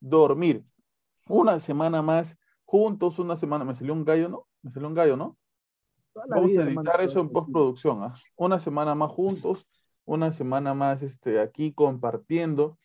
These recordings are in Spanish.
dormir. Una semana más juntos, una semana, me salió un gallo, ¿no? Me salió un gallo, ¿no? Vamos a editar eso en postproducción, ¿ah? Una semana más juntos, una semana más este, aquí compartiendo.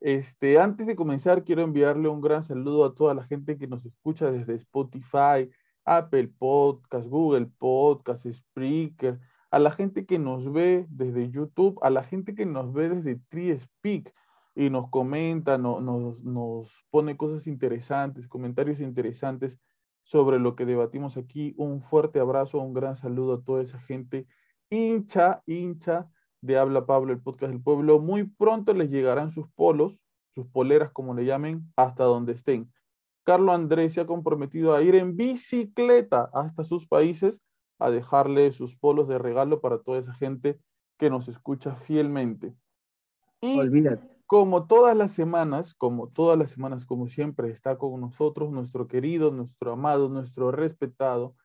Este, antes de comenzar, quiero enviarle un gran saludo a toda la gente que nos escucha desde Spotify, Apple Podcast, Google Podcast, Spreaker, a la gente que nos ve desde YouTube, a la gente que nos ve desde TreeSpeak y nos comenta, no, nos, nos pone cosas interesantes, comentarios interesantes sobre lo que debatimos aquí. Un fuerte abrazo, un gran saludo a toda esa gente hincha, hincha de Habla Pablo, el podcast del pueblo. Muy pronto les llegarán sus polos, sus poleras, como le llamen, hasta donde estén. Carlos Andrés se ha comprometido a ir en bicicleta hasta sus países a dejarle sus polos de regalo para toda esa gente que nos escucha fielmente. Y. como todas las semanas, como todas las semanas, como siempre, está con nosotros nuestro querido, nuestro amado, nuestro respetado,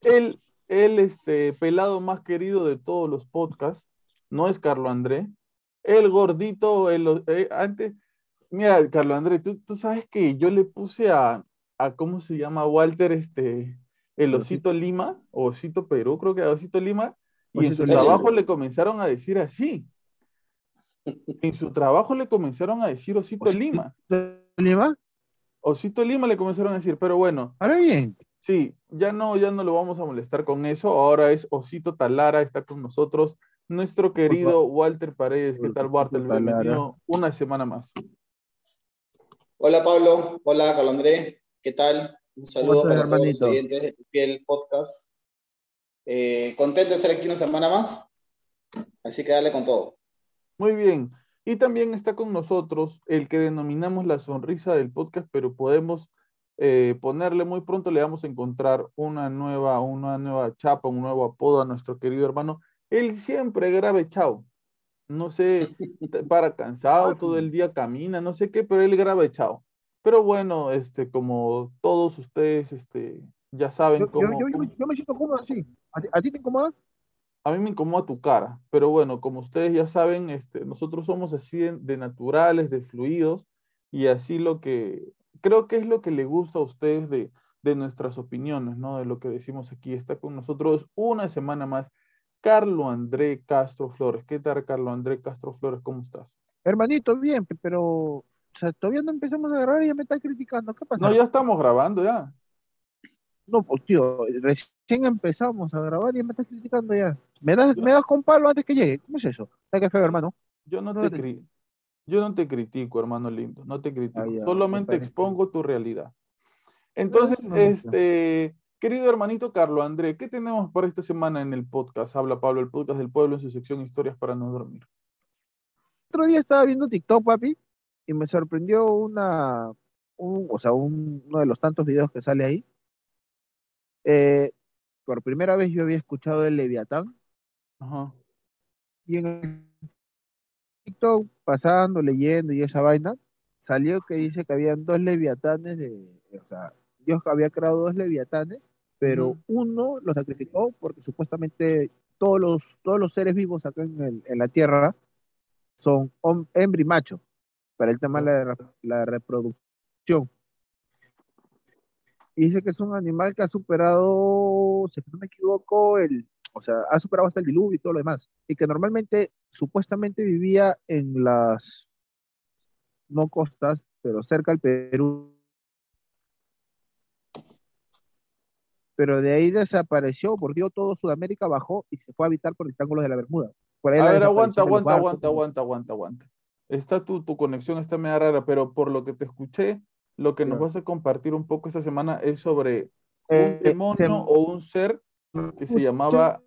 el, el este, pelado más querido de todos los podcasts, no es Carlo André, el gordito, el, eh, antes, mira, Carlo André, tú, tú sabes que yo le puse a, a, ¿cómo se llama? Walter, este, el Osito Lima, Osito Perú, creo que era Osito Lima, y en su trabajo le comenzaron a decir así. En su trabajo le comenzaron a decir Osito Osito Lima. Lima? Osito Lima le comenzaron a decir, pero bueno, Ahora bien, sí, ya no, ya no lo vamos a molestar con eso. Ahora es Osito Talara, está con nosotros. Nuestro querido Walter Paredes. ¿Qué tal, Walter? Bienvenido una semana más. Hola Pablo, hola Carlos André, ¿qué tal? Un saludo para todos los oyentes de Tu Piel Podcast. Eh, contento de estar aquí una semana más, así que dale con todo. Muy bien. Y también está con nosotros el que denominamos la sonrisa del podcast, pero podemos eh, ponerle muy pronto, le vamos a encontrar una nueva, una nueva chapa, un nuevo apodo a nuestro querido hermano. Él siempre grave chao. No sé, para cansado, todo el día camina, no sé qué, pero él grave chao. Pero bueno, este, como todos ustedes este, ya saben yo, cómo, yo, yo, yo me siento cómodo así. ¿A a ti te incomoda? A mí me incomoda tu cara, pero bueno, como ustedes ya saben, este, nosotros somos así de, de naturales, de fluidos, y así lo que, creo que es lo que le gusta a ustedes de, de nuestras opiniones, ¿no? De lo que decimos aquí. Está con nosotros una semana más, Carlo André Castro Flores. ¿Qué tal, Carlo André Castro Flores? ¿Cómo estás? Hermanito, bien, pe- pero o sea, todavía no empezamos a grabar y ya me estás criticando. ¿Qué pasa? No, ya estamos grabando ya. No, pues tío, recién empezamos a grabar y ya me estás criticando ya. ¿Me das, me das con palo antes que llegue? ¿Cómo es eso? ¿Está que feo, hermano? Yo no No te, te- yo no te critico, hermano lindo, no te critico, Ah, ya, solamente expongo tu realidad. Entonces, no gusta. este, querido hermanito Carlo André, ¿qué tenemos para esta semana en el podcast? Habla Pablo, el podcast del pueblo en su sección Historias para no dormir. Otro día estaba viendo TikTok, papi, y me sorprendió una, un- o sea, un- uno de los tantos videos que sale ahí. Eh, por primera vez yo había escuchado el Leviatán Ajá. y en el TikTok, pasando, leyendo y esa vaina, salió que dice que habían dos leviatanes de, o sea, Dios había creado dos leviatanes, pero uno lo sacrificó porque supuestamente todos los, todos los seres vivos acá en, el- en la tierra son hembra y macho, para el tema de la, la reproducción. Y dice que es un animal que ha superado, si no me equivoco, el, o sea, ha superado hasta el diluvio y todo lo demás. Y que normalmente, supuestamente vivía en las, no costas, pero cerca al Perú. Pero de ahí desapareció, porque todo Sudamérica bajó y se fue a habitar por el Triángulo de la Bermuda. Por ahí A la ver, aguanta, aguanta, barcos. aguanta, aguanta, aguanta, aguanta. Está tu, tu conexión está media rara, pero por lo que te escuché, lo que nos vas a compartir un poco esta semana es sobre Eh, un demonio se- o un ser que se llamaba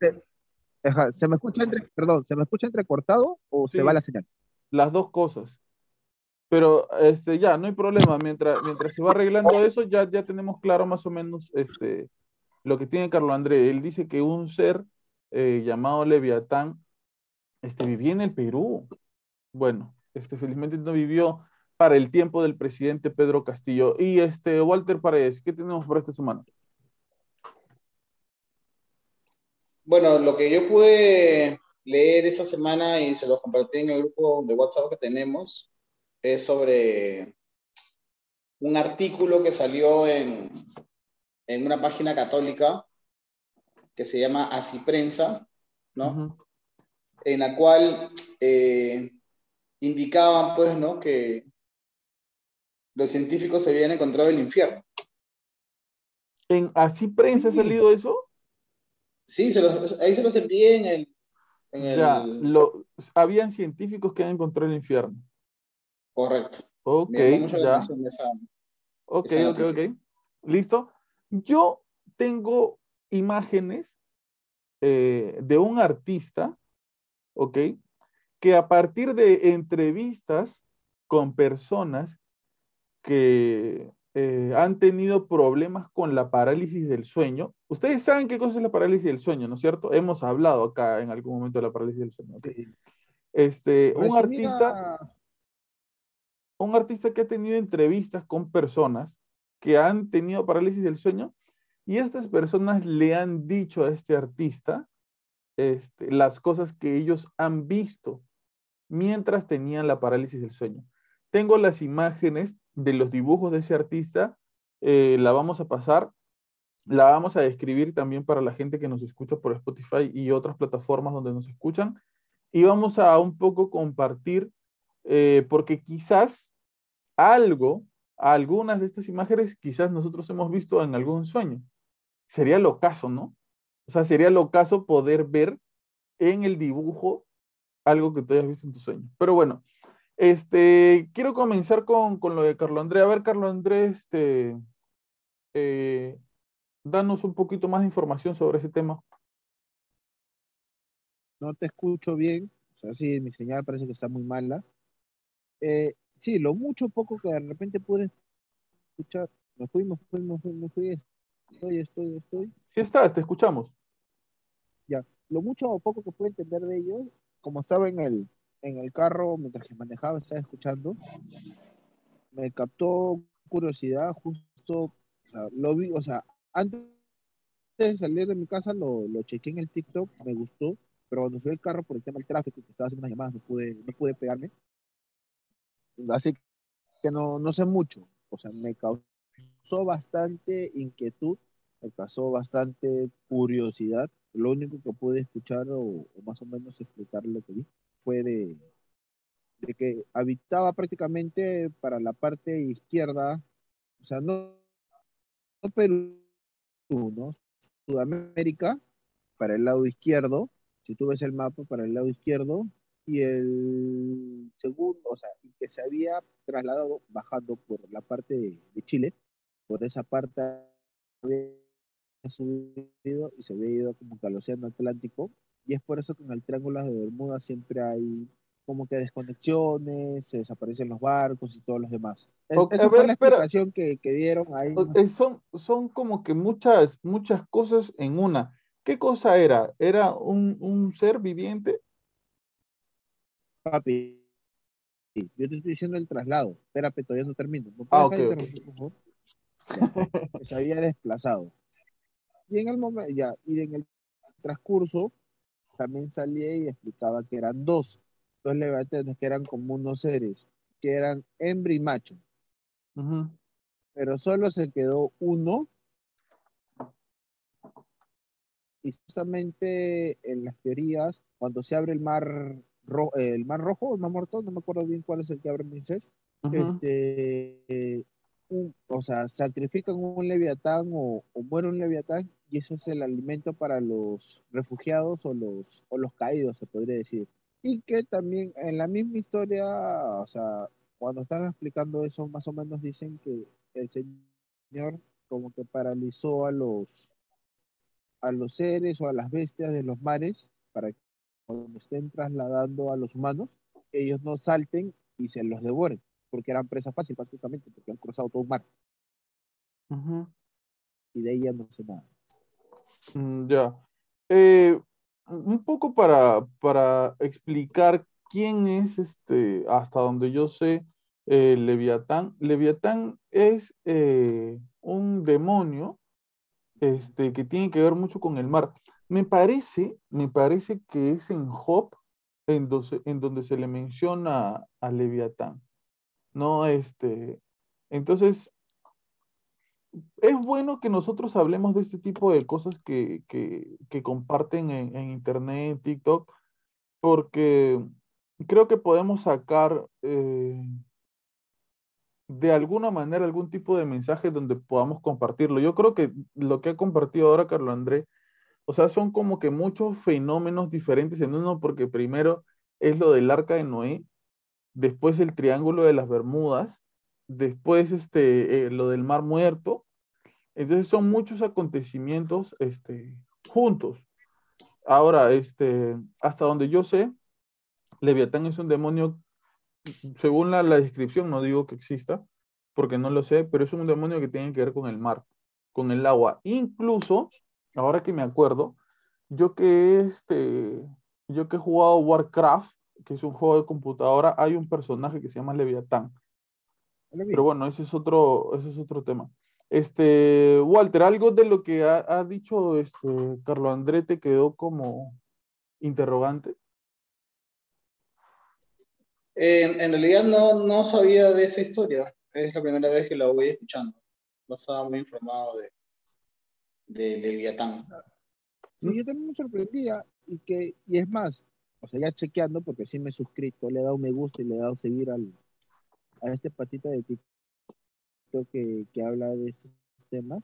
se, ajá, ¿se me escucha entre, perdón, ¿se me escucha entrecortado o Sí. se va la señal? las dos cosas. Pero este, ya, no hay problema. Mientras, mientras se va arreglando eso, ya, ya tenemos claro más o menos este, lo que tiene Carlos André. Él dice que un ser eh, llamado Leviatán este, vivía en el Perú. Bueno, este, felizmente no vivió para el tiempo del presidente Pedro Castillo. Y este, Walter Paredes, ¿qué tenemos para esta semana? Bueno, lo que yo pude leer esta semana y se los compartí en el grupo de WhatsApp que tenemos es sobre un artículo que salió en, en una página católica que se llama Así Prensa, ¿no? En la cual eh, indicaban, pues, ¿no? Que los científicos se habían encontrado el infierno. ¿En Así Prensa ha salido eso? Sí, se los- ahí se los envié en el... en el- Ya, lo, habían científicos que han encontrado el infierno. Correcto. Ok, ya. esa, Ok, esa ok, ok. ¿Listo? Yo tengo imágenes eh, de un artista, ¿ok? Que a partir de entrevistas con personas que eh, han tenido problemas con la parálisis del sueño. Ustedes saben qué cosa es la parálisis del sueño, ¿no es cierto? Hemos hablado acá en algún momento de la parálisis del sueño. Este, un Resumida- artista un artista que ha tenido entrevistas con personas que han tenido parálisis del sueño y estas personas le han dicho a este artista este, las cosas que ellos han visto mientras tenían la parálisis del sueño. Tengo las imágenes de los dibujos de ese artista, eh, la vamos a pasar, la vamos a describir también para la gente que nos escucha por Spotify y otras plataformas donde nos escuchan y vamos a un poco compartir eh, porque quizás algo, algunas de estas imágenes, quizás nosotros hemos visto en algún sueño. Sería lo caso, ¿no? O sea, sería lo caso poder ver en el dibujo algo que tú hayas visto en tu sueño. Pero bueno, este, quiero comenzar con, con lo de Carlos André. A ver, Carlos André, este, eh, danos un poquito más de información sobre ese tema. no te escucho bien, o sea, sí, mi señal parece que está muy mala. Eh, sí, lo mucho o poco que de repente pude escuchar, me fui, me fui, me fui, me fui, estoy, estoy, estoy. Sí estás, te escuchamos. Lo mucho o poco que pude entender de ello, como estaba en el, en el carro mientras que manejaba, estaba escuchando, me captó curiosidad, justo, o sea, lo vi, o sea, antes de salir de mi casa lo, lo chequé en el TikTok, me gustó, pero cuando fui al carro por el tema del tráfico, que estaba haciendo unas llamadas, no pude, no pude pegarme. Así que no, no sé mucho. O sea, me causó bastante inquietud, me causó bastante curiosidad. Lo único que pude escuchar o, o más o menos explicar lo que vi fue de, de que habitaba prácticamente para la parte izquierda, o sea, no, no Perú, ¿no? Sudamérica, para el lado izquierdo, si tú ves el mapa, para el lado izquierdo, y el segundo, o sea, que se había trasladado bajando por la parte de, de Chile, por esa parte había subido y se había ido como que al Océano Atlántico, y es por eso que en el Triángulo de Bermuda siempre hay como que desconexiones, se desaparecen los barcos y todos los demás. E- Ok, Esa a fue ver, la explicación que, que dieron ahí. O- eh, son, son como que muchas, muchas cosas en una. ¿Qué cosa era? ¿Era un, un ser viviente? Papi, yo te estoy diciendo el traslado. Espérate, todavía no termino. ¿No Ah, puedes ok, dejar de interrumpir, por favor? Ya, que se había desplazado. Y en el momento, ya, y en el transcurso también salía y explicaba que eran dos, dos leviatanes que eran como unos seres, que eran hembra y macho, Ujú. pero solo se quedó uno. Y justamente en las teorías, cuando se abre el mar, ro- el mar rojo, el mar muerto, no me acuerdo bien cuál es el que abre Moisés, Ujú. este, eh, o sea, sacrifican un leviatán o, o muere un leviatán y eso es el alimento para los refugiados o los, o los caídos, se podría decir. Y que también en la misma historia, o sea, cuando están explicando eso, más o menos dicen que el Señor como que paralizó a los, a los seres o a las bestias de los mares para que cuando estén trasladando a los humanos, ellos no salten y se los devoren porque eran presa fácil, básicamente, porque han cruzado todo un mar y de ahí ya no sé nada. Mm, Ya. Eh, un poco para, para explicar quién es este, hasta donde yo sé, eh, Leviatán. Leviatán es eh, un demonio este, que tiene que ver mucho con el mar. Me parece, me parece que es en Job en donde se le menciona a Leviatán. No, este, entonces es bueno que nosotros hablemos de este tipo de cosas que, que- que comparten en, Internet, en TikTok, porque creo que podemos sacar eh, de alguna manera algún tipo de mensaje donde podamos compartirlo. Yo creo que lo que ha compartido ahora Carlos André, o sea, son como que muchos fenómenos diferentes en uno, porque primero es lo del arca de Noé, después el triángulo de las Bermudas, después este, eh, lo del Mar Muerto. Entonces son muchos acontecimientos este, juntos. Ahora, este, hasta donde yo sé, Leviatán es un demonio, según la, la descripción, no digo que exista, porque no lo sé, pero es un demonio que tiene que ver con el mar, con el agua. Incluso, ahora que me acuerdo, yo que este, yo que he jugado Warcraft, que es un juego de computadora, hay un personaje que se llama Leviatán. Pero bueno, ese es otro, ese es otro tema. Este, Walter, algo de lo que ha, ha dicho este Carlos André te quedó como interrogante. En, en realidad no, no sabía de esa historia. Es la primera vez que la voy escuchando. No estaba muy informado de, de Leviatán. sí, yo también me sorprendía y que, y es más, o sea, ya chequeando, porque sí me he suscrito, le he dado me gusta y le he dado seguir al, a este patita de TikTok que, que habla de estos temas,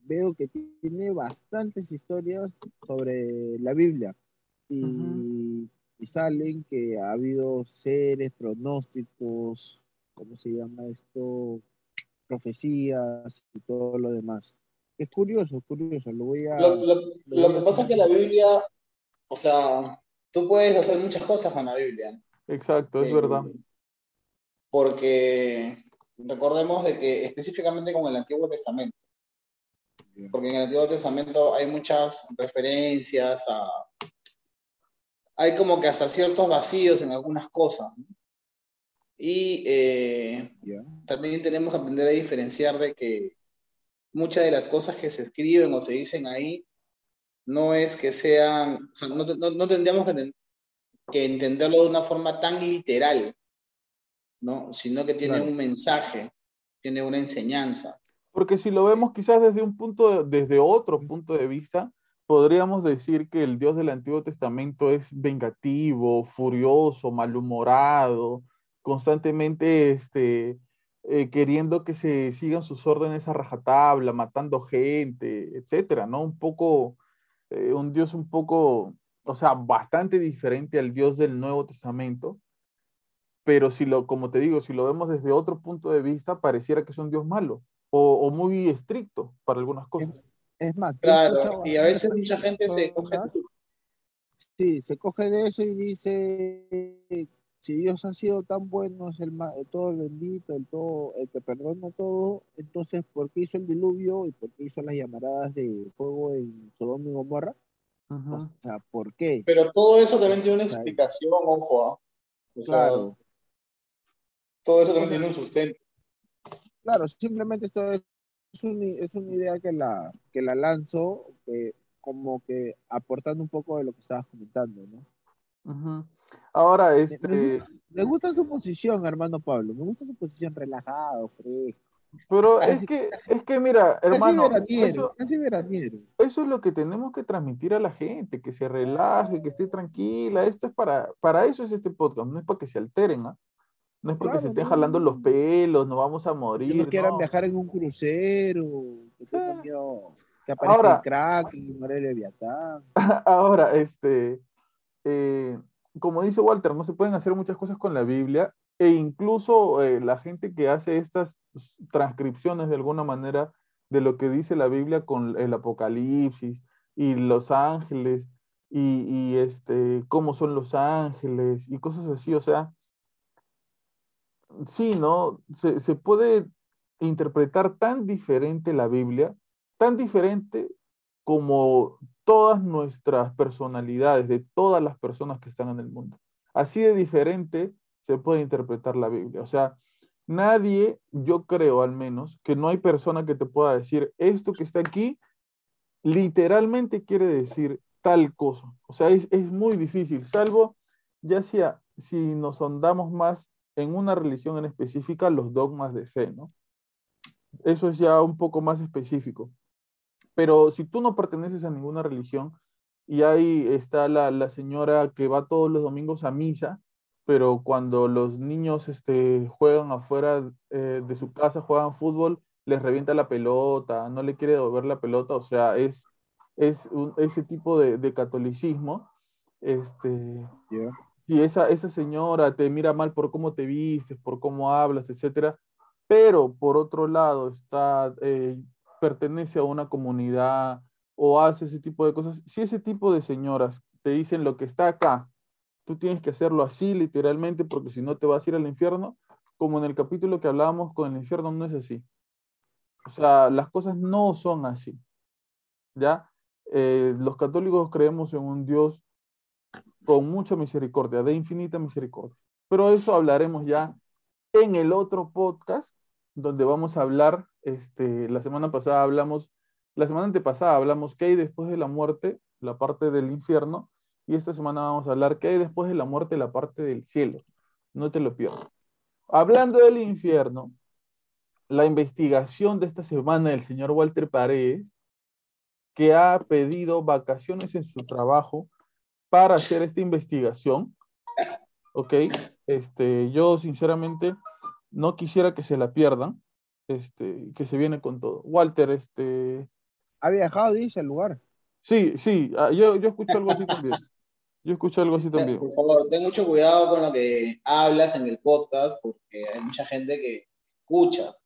veo que tiene bastantes historias sobre la Biblia y, Ujú. y salen que ha habido seres, pronósticos, ¿cómo se llama esto? Profecías y todo lo demás. Es curioso, curioso, lo voy a... Lo, lo- lo lo que pasa es que la Biblia, o sea, tú puedes hacer muchas cosas con la Biblia. Exacto, es Eh, verdad. Porque recordemos de que específicamente con el Antiguo Testamento, porque en el Antiguo Testamento hay muchas referencias a... Hay como que hasta ciertos vacíos en algunas cosas. ¿no? Y eh, Ya. también tenemos que aprender a diferenciar de que muchas de las cosas que se escriben o se dicen ahí no es que sean, o sea, no, no- no tendríamos que, ten- que entenderlo de una forma tan literal, ¿no? Sino que tiene Claro. un mensaje, tiene una enseñanza. Porque si lo vemos quizás desde un punto, de- desde otro punto de vista, podríamos decir que el Dios del Antiguo Testamento es vengativo, furioso, malhumorado, constantemente este, eh, queriendo que se sigan sus órdenes a rajatabla, matando gente, etcétera, ¿no? Un poco, eh, un Dios un poco, o sea, bastante diferente al Dios del Nuevo Testamento. Pero si lo, como te digo, si lo vemos desde otro punto de vista, pareciera que es un Dios malo o, o muy estricto para algunas cosas. Es más, Claro, y a veces mucha gente se coge... Sí, se coge de eso y dice, si Dios ha sido tan bueno, es el ma- todo el bendito, el todo, el que perdona todo, entonces ¿por qué hizo el diluvio y por qué hizo las llamaradas de fuego en Sodoma y Gomorra? O sea, ¿por qué? Pero todo eso también tiene una explicación, ojo. ¿ah? O sea, Claro, todo eso también tiene un sustento. Claro, simplemente esto es, es, un- es una idea que la, que la lanzo eh, como que aportando un poco de lo que estabas comentando, ¿no? Ujú. Ahora, este, me gu- me gusta su posición, hermano Pablo, me gusta su posición relajado, fresco. pero es Casi- que, es que mira, Casi hermano, eso, casi veraniero. eso es lo que tenemos que transmitir a la gente, que se relaje, que esté tranquila. Esto es para, para eso es este podcast, no es para que se alteren, ¿ah? No es porque se Claro, estén no, jalando los pelos, nos vamos a Que morir. no quieran no. viajar en un crucero, que tengan Ah. miedo que aparezca Ahora- el crack y muere el Leviatán. Ahora, este, eh, como dice Walter, no se pueden hacer muchas cosas con la Biblia e incluso eh, la gente que hace estas transcripciones de alguna manera de lo que dice la Biblia con el Apocalipsis y los ángeles y, este, cómo son los ángeles y cosas así, o sea, sí, ¿no? Se puede interpretar tan diferente la Biblia, tan diferente como todas nuestras personalidades, de todas las personas que están en el mundo. Así de diferente se puede interpretar la Biblia. O sea, nadie, yo creo al menos, que no hay persona que te pueda decir esto que está aquí, literalmente quiere decir tal cosa. O sea, es, es muy difícil, salvo ya sea si nos ahondamos más en una religión en específica, los dogmas de fe, ¿no? Eso es ya un poco más específico. Pero si tú no perteneces a ninguna religión y ahí está la, la señora que va todos los domingos a misa, pero cuando los niños este, juegan afuera eh, de su casa, juegan fútbol, les revienta la pelota, no le quiere devolver la pelota, o sea, es, es un- ese tipo de, de catolicismo. Este, y esa, esa señora te mira mal por cómo te vistes, por cómo hablas, etcétera, pero por otro lado está, eh, pertenece a una comunidad o hace ese tipo de cosas, si ese tipo de señoras te dicen lo que está acá, tú tienes que hacerlo así literalmente porque si no te vas a ir al infierno, como en el capítulo que hablábamos con el infierno no es así. O sea, las cosas no son así. ¿Ya? Eh, los católicos creemos en un Dios con mucha misericordia, de infinita misericordia. Pero eso hablaremos ya en el otro podcast, donde vamos a hablar, este, la semana pasada hablamos, la semana antepasada hablamos qué hay después de la muerte, la parte del infierno, y esta semana vamos a hablar qué hay después de la muerte, la parte del cielo. No te lo pierdas. Hablando del infierno, la investigación de esta semana del señor Walter Paredes, que ha pedido vacaciones en su trabajo para hacer esta investigación. Ok, este, yo sinceramente no quisiera que se la pierdan, este, que se viene con todo. Walter, este, Ha viajado, dice, al lugar. sí, sí, ah, yo, yo escucho algo así también. Yo escucho algo así también. Por favor, ten mucho cuidado con lo que hablas en el podcast, porque hay mucha gente que escucha,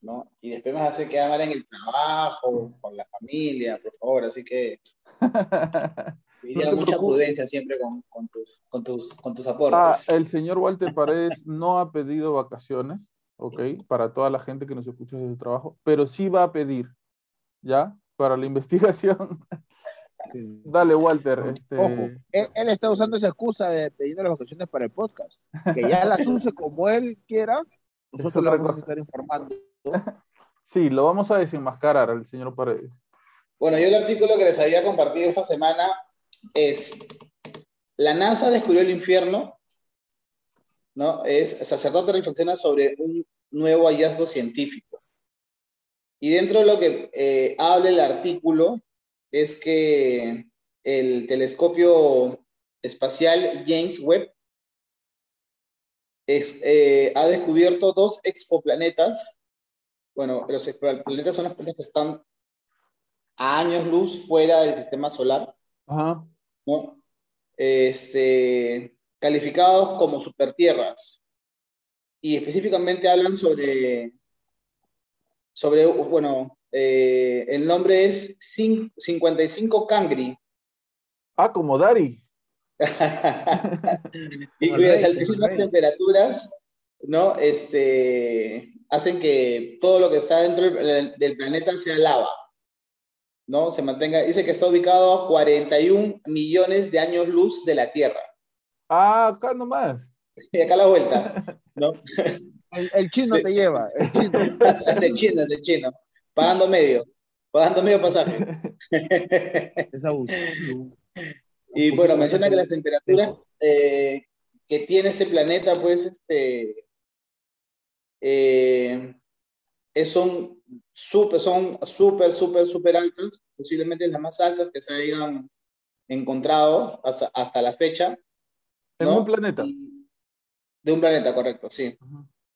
¿no? Y después me hace quedar mal en el trabajo, con la familia, por favor. Así que No mucha prudencia siempre con, con tus, con, tus, con tus Ah, aportes. el señor Walter Paredes no ha pedido vacaciones, ok, para toda la gente que nos escucha desde su trabajo, pero sí va a pedir, ¿ya? Para la investigación. Sí. Dale, Walter. Este, Ojo, él, él está usando esa excusa de pedirle las vacaciones para el podcast. Que ya las use como él quiera, nosotros le vamos cosa. a estar informando. Sí, lo vamos a desenmascarar al señor Paredes. Bueno, yo el artículo que les había compartido esta semana es La NASA descubrió el infierno, ¿no? Es sacerdote reflexiona sobre un nuevo hallazgo científico. Y dentro de lo que eh, habla el artículo es que el telescopio espacial James Webb es, eh, ha descubierto dos exoplanetas. Bueno, los exoplanetas son los planetas que están a años luz fuera del sistema solar, Ajá. ¿no? Este, calificados como supertierras. Y específicamente hablan sobre, sobre bueno, eh, el nombre es cin- 55 Cangri. Ah, como Dari. y las altísimas temperaturas, ¿no? Este, hacen que todo lo que está dentro del planeta sea lava, ¿no? Se mantenga, dice que está ubicado a 41 millones de años luz de la Tierra. Ah, acá nomás. y acá a la vuelta, ¿no? El, el chino te lleva, el chino. es el chino, es el chino, pagando medio, pagando medio pasaje. Es abuso. Y bueno, menciona que las temperaturas eh, que tiene ese planeta, pues, este, eh, son súper, son súper, súper, súper altas, posiblemente las más altas que se hayan encontrado hasta, hasta la fecha. En ¿no? un planeta. Y- de un planeta, correcto, sí.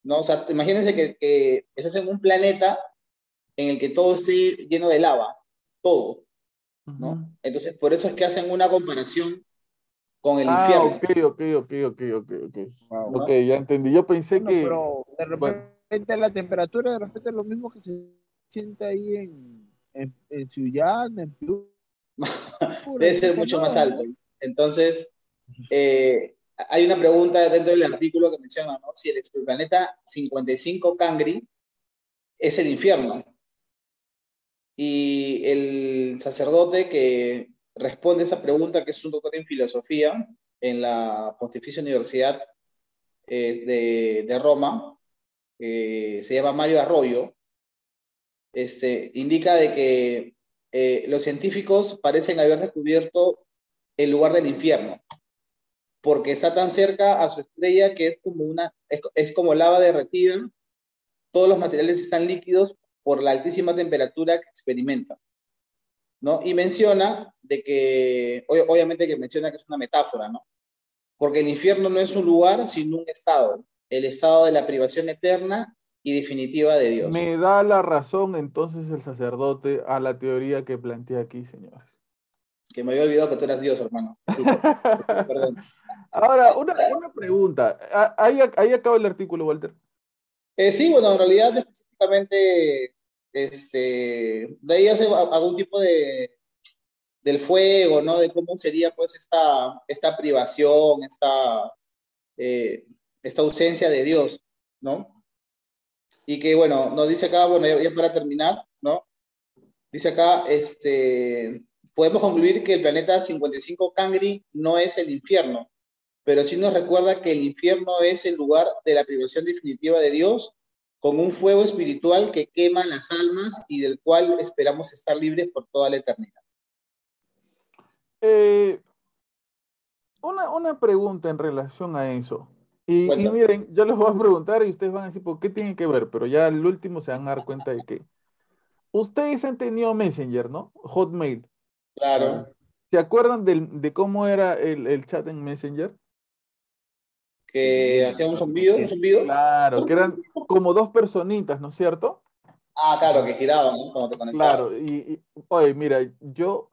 ¿no? O sea, imagínense que, que estás en un planeta en el que todo esté lleno de lava, todo, ¿no? Entonces, por eso es que hacen una comparación con el Ah, infierno. ok, ok, ok, ok, ok, ok. Wow. ¿no? Ok, ya entendí. Yo pensé Bueno, que. pero de repente bueno. La temperatura de repente es lo mismo que se siente ahí en, en, en Ciudad, en Piura. Debe ser mucho más alto. Entonces, eh, hay una pregunta dentro del artículo que menciona, ¿no? Si el exoplaneta 55 Cangri es el infierno. Y el sacerdote que responde esa pregunta, que es un doctor en filosofía en la Pontificia Universidad eh, de, de Roma, eh, se llama Mario Arroyo, este, indica de que eh, los científicos parecen haber descubierto el lugar del infierno, porque está tan cerca a su estrella que es como, una, es, como lava derretida, todos los materiales están líquidos por la altísima temperatura que experimenta. ¿no? Y menciona de que, ob- obviamente que menciona que es una metáfora, ¿no? Porque el infierno no es un lugar, sino un estado, el estado de la privación eterna y definitiva de Dios. Me da la razón entonces el sacerdote a la teoría que plantea aquí, señores. Que me había olvidado que tú eras Dios, hermano. Perdón. Ahora, una, una pregunta. Ah, Ahí, ahí acaba el artículo, Walter. Eh, sí, bueno, en realidad específicamente, este, de ahí hace algún tipo de, del fuego, ¿no? De cómo sería pues esta, esta privación, esta, eh, esta ausencia de Dios, ¿no? Y que, bueno, nos dice acá, bueno, ya, para terminar, ¿no? Dice acá, este, podemos concluir que el planeta 55 Cangri no es el infierno, pero sí nos recuerda que el infierno es el lugar de la privación definitiva de Dios, con un fuego espiritual que quema las almas y del cual esperamos estar libres por toda la eternidad. Eh, una, una pregunta en relación a eso. Y, miren, yo les voy a preguntar y ustedes van a decir por qué tienen que ver, pero ya al último se van a dar cuenta de que ustedes han tenido Messenger, ¿no? Hotmail. Claro, ¿Se acuerdan del- de cómo era el, el chat en Messenger? que hacía un zumbido, un zumbido. Claro, que eran como dos personitas, ¿no es cierto? Ah, claro, que giraban, ¿no? Cuando te Claro, conectabas. y, y- oye, mira, yo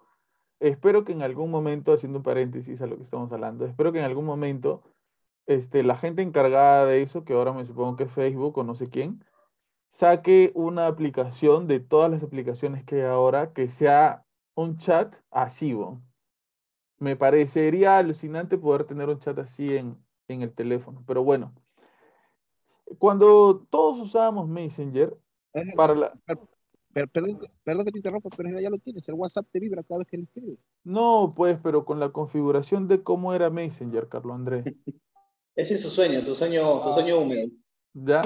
espero que en algún momento, haciendo un paréntesis a lo que estamos hablando, espero que en algún momento este, la gente encargada de eso, que ahora me supongo que es Facebook o no sé quién, saque una aplicación de todas las aplicaciones que hay ahora que sea un chat así, ¿no? Me parecería alucinante poder tener un chat así en, en el teléfono, pero bueno. Cuando todos usábamos Messenger, Es- para la, per- perdón, perdón que te interrumpa, pero ya lo tienes. El WhatsApp te vibra cada vez que le escribes. No, pues, pero con la configuración de cómo era Messenger, Carlos Andrés. Ese es su sueño, su sueño, su sueño húmedo. ¿Ya?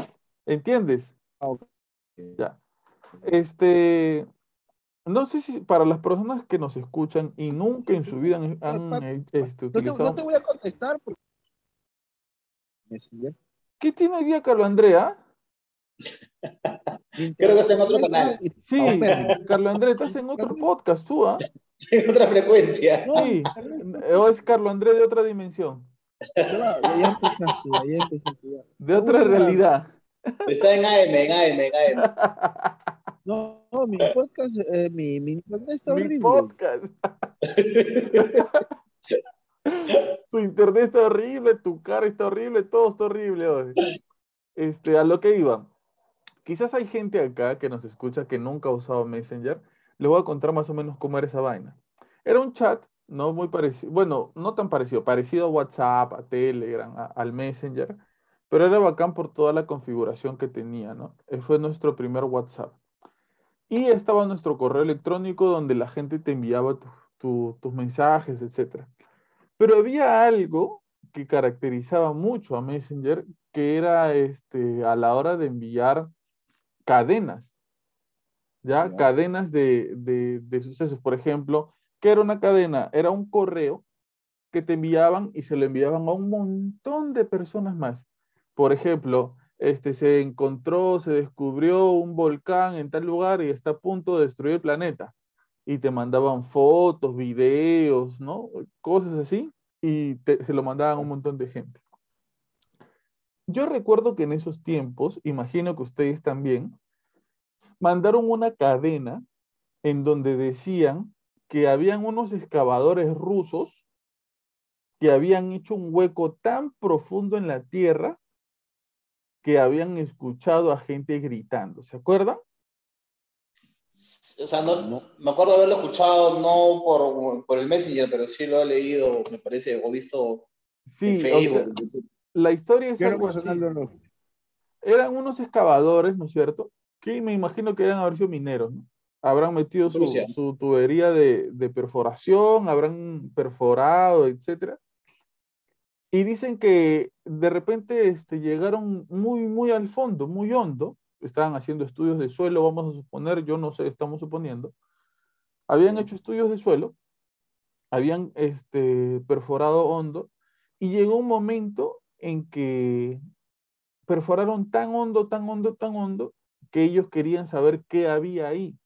¿Entiendes? Ah. Ya. Este, no sé si para las personas que nos escuchan y nunca en su vida han, han, eh, este, No te, no voy a contestar porque... ¿Qué tiene hoy día Carlos Andrea? Creo que está en otro canal. Sí, Ah, espérame. Carlos Andrés, estás en otro podcast tú, ¿ah? En otra frecuencia. Sí, o es Carlos Andrés de otra dimensión, Ya, ya, ya empezaste, ya, ya empezaste, ya. de otra Uy, realidad. Está en AM, en AM, en AM. No, no, mi podcast, eh, mi, mi internet está Mi horrible. podcast. Tu internet está horrible, tu cara está horrible, todo está horrible. oye. Este, a lo que iba. Quizás hay gente acá que nos escucha que nunca ha usado Messenger. Les voy a contar más o menos cómo era esa vaina. Era un chat, no muy parecido, bueno, no tan parecido, parecido a WhatsApp, a Telegram, a- al Messenger, pero era bacán por toda la configuración que tenía, ¿no? Ese fue nuestro primer WhatsApp. Y estaba nuestro correo electrónico donde la gente te enviaba tu- tu- tus mensajes, etc. Pero había algo que caracterizaba mucho a Messenger, que era este, a la hora de enviar cadenas, ¿ya? Ya. Cadenas de, de, de sucesos. Por ejemplo, ¿qué era una cadena? Era un correo que te enviaban y se lo enviaban a un montón de personas más. Por ejemplo, este, se encontró, se descubrió un volcán en tal lugar y está a punto de destruir el planeta. Y te mandaban fotos, videos, ¿no? Cosas así, y te- se lo mandaban a un montón de gente. Yo recuerdo que en esos tiempos, imagino que ustedes también, mandaron una cadena en donde decían que habían unos excavadores rusos que habían hecho un hueco tan profundo en la tierra que habían escuchado a gente gritando. ¿Se acuerdan? O sea, no, No. me acuerdo haberlo escuchado no por, por el Messenger, pero sí lo he leído, me parece, o visto Sí, en o sea, Facebook. en YouTube. la historia es algo así. Eran unos excavadores, ¿no es cierto? Que me imagino que deben haber sido mineros, ¿no? Habrán metido su, tubería de, de perforación, habrán perforado, etcétera. Y dicen que de repente este, llegaron muy, muy al fondo, muy hondo. Estaban haciendo estudios de suelo, vamos a suponer, yo no sé, estamos suponiendo. Habían hecho estudios de suelo, habían este, perforado hondo, y llegó un momento en que perforaron tan hondo, tan hondo, tan hondo, que ellos querían saber qué había ahí.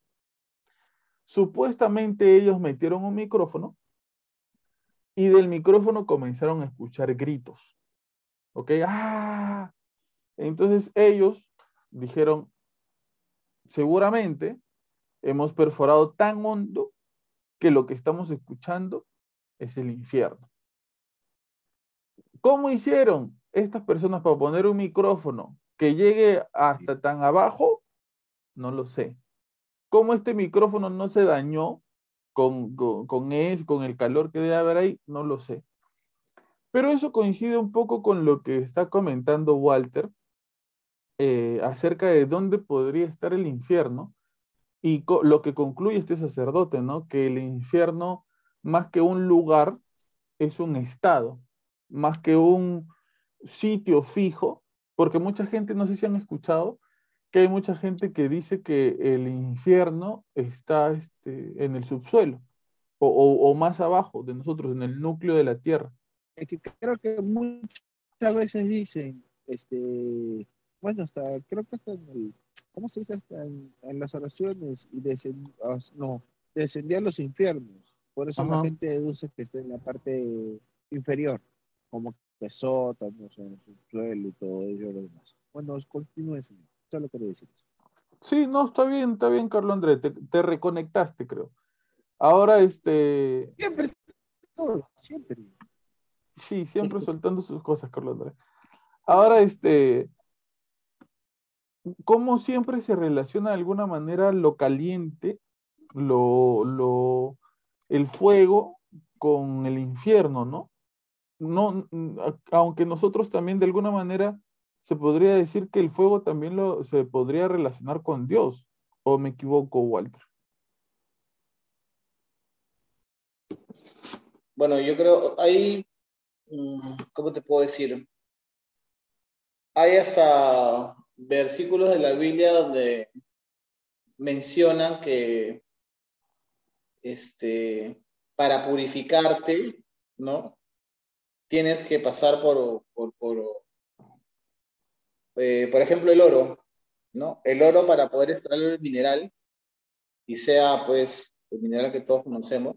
Supuestamente ellos metieron un micrófono y del micrófono comenzaron a escuchar gritos. ¿Ok? ¡Ah! Entonces ellos dijeron, seguramente hemos perforado tan hondo que lo que estamos escuchando es el infierno. ¿Cómo hicieron estas personas para poner un micrófono que llegue hasta tan abajo? No lo sé. ¿Cómo este micrófono no se dañó con, con, con con el calor que debe haber ahí? No lo sé. Pero eso coincide un poco con lo que está comentando Walter eh, acerca de dónde podría estar el infierno y lo que concluye este sacerdote, ¿no? Que el infierno, más que un lugar, es un estado, más que un sitio fijo, porque mucha gente, no sé si han escuchado, que hay mucha gente que dice que el infierno está este, en el subsuelo o, o- o más abajo de nosotros, en el núcleo de la tierra. Es que creo que muchas veces dicen, este, bueno, hasta, creo que hasta en el, ¿cómo se dice? Hasta en, en las oraciones, y descend- ah, no, descendía a los infiernos. Por eso la Ajá. gente deduce que está en la parte inferior, como que sótanos, en el subsuelo y todo ello lo demás. Bueno, continúe, señor. Solo quería decir eso. Sí, no, está bien, está bien, Carlos André, te, te reconectaste, creo. Ahora, este, Siempre, todo, siempre. sí, siempre soltando sus cosas, Carlos Andrés. Ahora, este, ¿cómo siempre se relaciona de alguna manera lo caliente, lo, lo, el fuego con el infierno, ¿no? No, aunque nosotros también de alguna manera se podría decir que el fuego también lo, se podría relacionar con Dios, ¿o me equivoco, Walter? Bueno, yo creo, hay, mm, ¿cómo te puedo decir? Hay hasta versículos de la Biblia donde mencionan que este, para purificarte, ¿no? Tienes que pasar por, por, por, eh, por ejemplo, el oro, ¿no? El oro para poder extraer el mineral y sea, pues, el mineral que todos conocemos,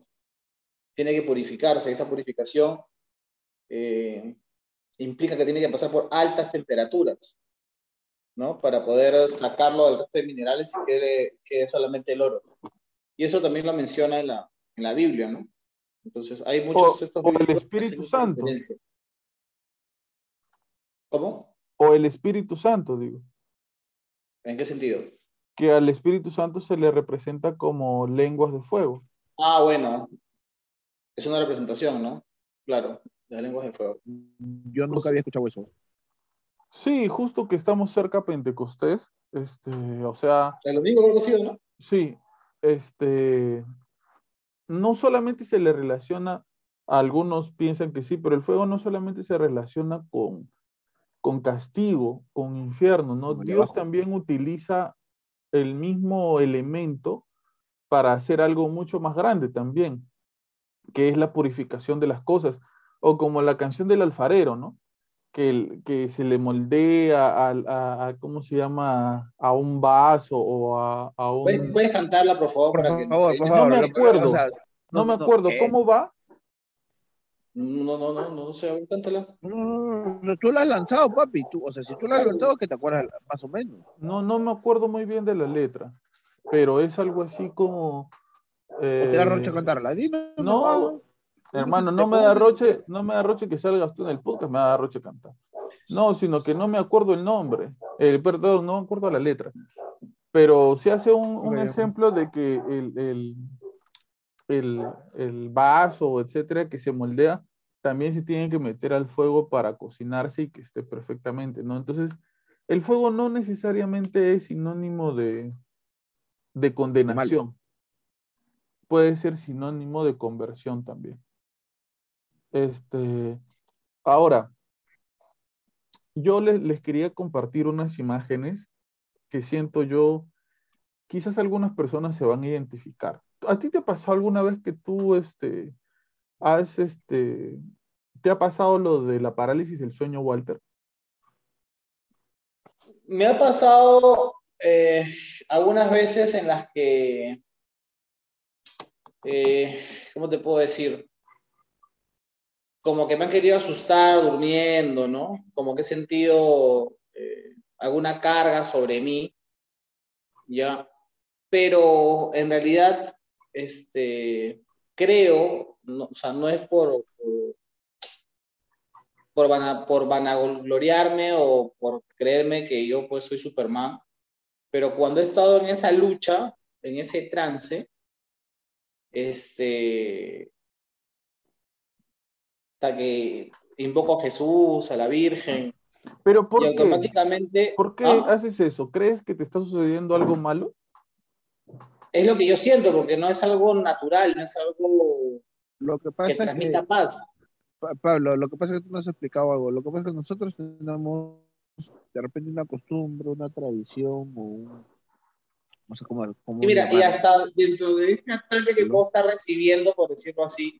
tiene que purificarse. Esa purificación eh, implica que tiene que pasar por altas temperaturas, ¿no? Para poder sacarlo del resto de minerales y quede, quede solamente el oro. Y eso también lo menciona en la, en la Biblia, ¿no? Entonces, hay muchos O- estos o el Espíritu Santo. ¿Cómo? O el Espíritu Santo, digo, ¿En qué sentido? que al Espíritu Santo se le representa como lenguas de fuego. Ah, bueno, es una representación, ¿no? Claro, de lenguas de fuego. Yo nunca había escuchado eso. Sí, justo que estamos cerca a Pentecostés, este, o sea, El domingo creo que ha sido, ¿no? sí, este, no solamente se le relaciona Algunos piensan que sí, pero el fuego no solamente se relaciona con, con castigo, con infierno, ¿no? Dios también utiliza el mismo elemento para hacer algo mucho más grande también, que es la purificación de las cosas, o como la canción del alfarero, ¿no? Que, que se le moldea a, ¿cómo se llama? A un vaso o a, un... ¿Puedes, cantarla, por favor? Por favor, No me acuerdo, no, me acuerdo. ¿Cómo va? No, no, no, no, sé, cántala. No, no, tú la has lanzado, papi. Tú, o sea, si tú la has lanzado, que te acuerdas más o menos. No, no me acuerdo muy bien de la letra, pero es algo así como. Eh, ¿Te da roche cantarla? Dime, no, hermano, no me da roche, no me da roche que salga usted en el podcast, me da roche cantar. No, sino que no me acuerdo el nombre, el perdón, no me acuerdo la letra. Pero se hace un, un ejemplo de que el, el el, el vaso, etcétera, que se moldea, también se tiene que meter al fuego para cocinarse y que esté perfectamente, ¿no? Entonces, el fuego no necesariamente es sinónimo de, de condenación. Puede ser sinónimo de conversión también. Este, ahora, yo les, les quería compartir unas imágenes que siento yo, quizás algunas personas se van a identificar. ¿A ti te pasado alguna vez que tú, este, has, este, te ha pasado lo de la parálisis del sueño, Walter? Me ha pasado eh, algunas veces en las que, eh, ¿cómo te puedo decir? Como que me han querido asustar durmiendo, ¿no? Como que he sentido eh, alguna carga sobre mí, ¿ya? Pero en realidad este, creo, no, o sea, no es por, por, por, vanagloriarme o por creerme que yo pues soy Superman, pero cuando he estado en esa lucha, en ese trance, este, hasta que invoco a Jesús, a la Virgen, pero ¿por y automáticamente... ¿Por qué ¿ah? haces eso? ¿Crees que te está sucediendo algo malo? Es lo que yo siento, porque no es algo natural, no es algo lo que, pasa que transmita paz. Pablo, lo que pasa es que tú no has explicado algo. Lo que pasa es que nosotros tenemos de repente una costumbre, una tradición o un, no sé cómo. y mira, y hasta dentro de este ataque que puedo estar recibiendo, por decirlo así,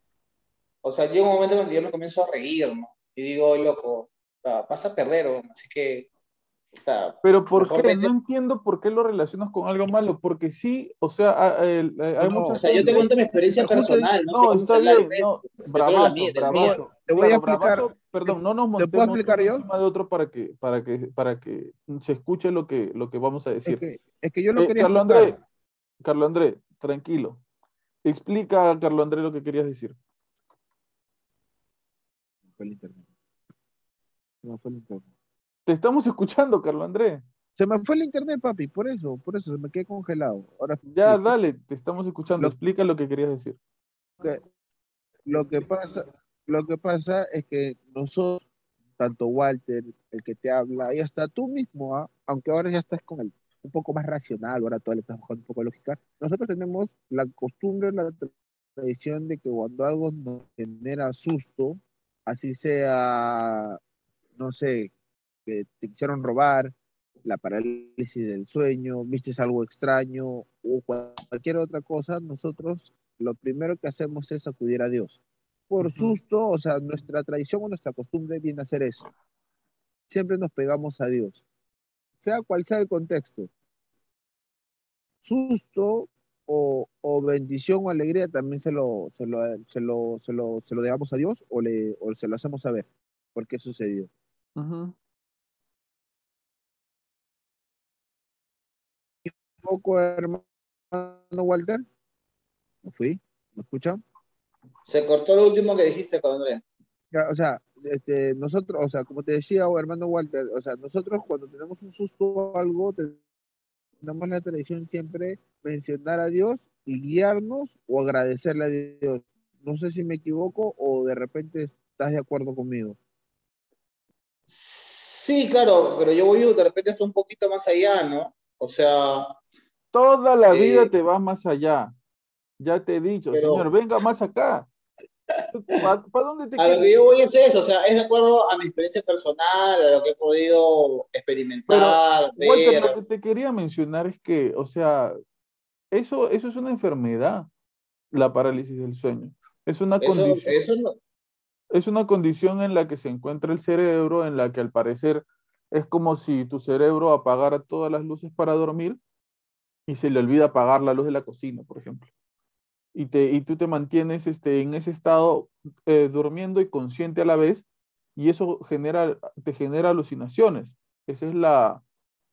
o sea, llega un momento en que yo me comienzo a reír, ¿no? Y digo, loco, vas a perder, así que pero ¿por qué? No entiendo por qué lo relacionas con algo malo, porque sí, o sea, hay no, O sea, yo te cuento mi experiencia personal, no, está bien, no, bravazo, bravazo. Te voy a explicar, perdón, no nos montemos ¿te puedo explicar yo? encima de otro para que, para que, para que se escuche lo que, lo que vamos a decir. Es que, es que yo lo eh, quería Carlos André, Carlos André, tranquilo. Explica a Carlos André lo que querías decir. Fue el internet. No fue el internet. Te estamos escuchando, Carlos Andrés. Se me fue el internet, papi, por eso, por eso, se me quedé congelado. Ahora, ya, dale, te estamos escuchando. Explica lo que querías decir. lo que pasa, lo que pasa es que nosotros, tanto Walter, el que te habla, y hasta tú mismo, ¿ah? aunque ahora ya estás con el un poco más racional, ahora todo le estás buscando un poco de lógica, nosotros tenemos la costumbre, la tradición de que cuando algo nos genera susto, así sea, no sé, que te quisieron robar, la parálisis del sueño, viste algo extraño o cualquier otra cosa, nosotros lo primero que hacemos es acudir a Dios. Por susto, o sea, nuestra tradición o nuestra costumbre viene a ser eso. Siempre nos pegamos a Dios, sea cual sea el contexto. Susto o, o bendición o alegría también se lo, se lo, se lo, se lo, se lo dejamos a Dios o, le, o se lo hacemos saber por qué sucedió. Poco, hermano Walter? ¿Me fui? ¿Me escuchan? Se cortó lo último que dijiste con Andrea. o sea, este, nosotros, o sea, como te decía, oh, hermano Walter, o sea, nosotros cuando tenemos un susto o algo, tenemos la tradición siempre mencionar a Dios y guiarnos o agradecerle a Dios. No sé si me equivoco o de repente estás de acuerdo conmigo. Sí, claro, pero yo voy de repente es un poquito más allá, ¿no? O sea, Toda la vida te vas más allá. Ya te he dicho, señor, venga más acá. ¿Para dónde te A lo quieres? que yo voy es eso, o sea, es de acuerdo a mi experiencia personal, a lo que he podido experimentar, ver. lo que te quería mencionar es que, o sea, eso, eso es una enfermedad, la parálisis del sueño. Es una Eso, condición, eso no, es una condición en la que se encuentra el cerebro, en la que al parecer es como si tu cerebro apagara todas las luces para dormir y se le olvida apagar la luz de la cocina, por ejemplo. Y, te, y tú te mantienes este, en ese estado eh, durmiendo y consciente a la vez, y eso genera, te genera alucinaciones. Esa es la,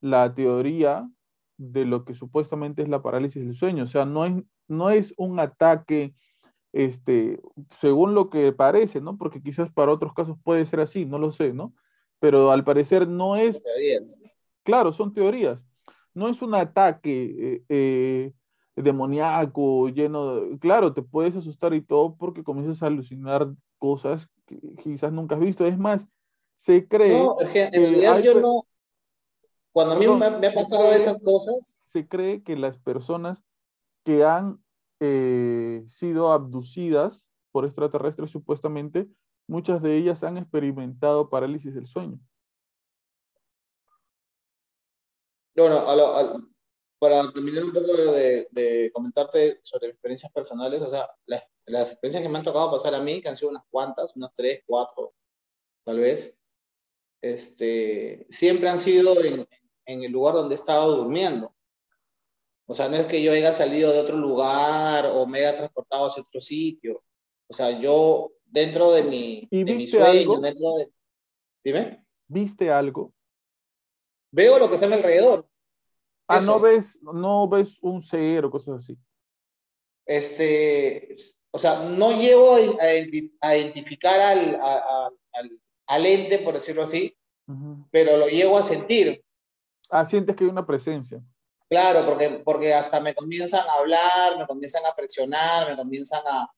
la teoría de lo que supuestamente es la parálisis del sueño. O sea, no es, no es un ataque, este, según lo que parece, ¿no? Porque quizás para otros casos puede ser así, no lo sé, ¿no? Pero al parecer no es claro, son teorías. No es un ataque eh, eh, demoníaco, lleno de... Claro, te puedes asustar y todo porque comienzas a alucinar cosas que quizás nunca has visto. Es más, se cree, No, es que en realidad hay yo no, cuando a mí me, me ha pasado cree- esas cosas, se cree que las personas que han eh, sido abducidas por extraterrestres supuestamente, muchas de ellas han experimentado parálisis del sueño. Bueno, a lo- a- para terminar un poco de, de comentarte sobre experiencias personales, o sea, las, las experiencias que me han tocado pasar a mí, que han sido unas cuantas, unas tres, cuatro, tal vez, este, siempre han sido en, en el lugar donde he estado durmiendo. O sea, no es que yo haya salido de otro lugar o me haya transportado hacia otro sitio. O sea, yo dentro de mi, ¿Y de mi sueño, algo? dentro de... Dime. ¿Viste algo? Veo lo que está a mi alrededor. Ah, Eso. no ves, no ves un ser o cosas así. Este, o sea, no llevo a, identificar al, a- a- al, al ente, por decirlo así, pero lo llevo a sentir. Ah, sientes que hay una presencia. Claro, porque, porque hasta me comienzan a hablar, me comienzan a presionar, me comienzan a,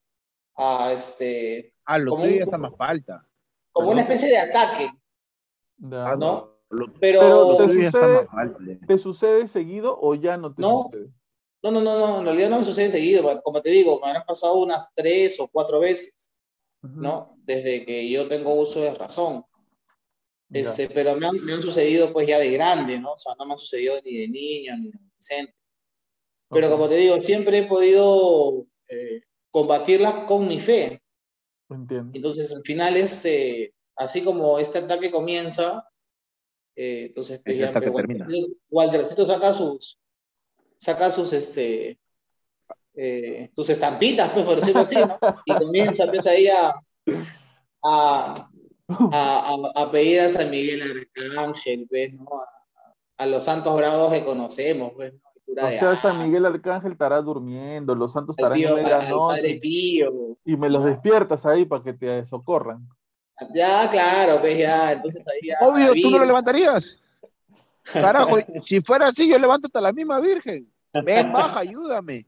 a este, Ah, lo Como tuyo un- ya está más falta. como una especie de ataque, ¿no? Lo, Pero, Pero lo te ya sucede-. ¿Te sucede seguido o ya no te No. sucede? no, no, no, no, en realidad no me sucede seguido. Como te digo, me han pasado unas tres o cuatro veces, Ujú. ¿no? Desde que yo tengo uso de razón. Ya. Este, pero me han, me han sucedido pues ya de grande, ¿no? O sea, no me han sucedido ni de niño ni de adolescente. Pero Ok, como te digo, siempre he podido eh, combatirlas con mi fe. Entiendo. Entonces, al final, este, así como este ataque comienza, eh, entonces pues, ataque pues, termina. Waltercito- saca sus, saca sus, este, eh, estampitas, pues, por decirlo así, ¿no? Y comienza, empieza ahí a, a, a, a- pedir a San Miguel Arcángel, pues, ¿no? A, los santos bravos que conocemos, pues, ¿no? O sea, San Miguel Arcángel estará durmiendo, los santos estarán en medianoche Pío. y me los despiertas ahí para que te socorran. Ya, claro, pues ya, entonces ahí ya. Obvio, ¿tú no lo levantarías? Carajo, si fuera así, yo levanto hasta la misma virgen. Ven, baja, ayúdame.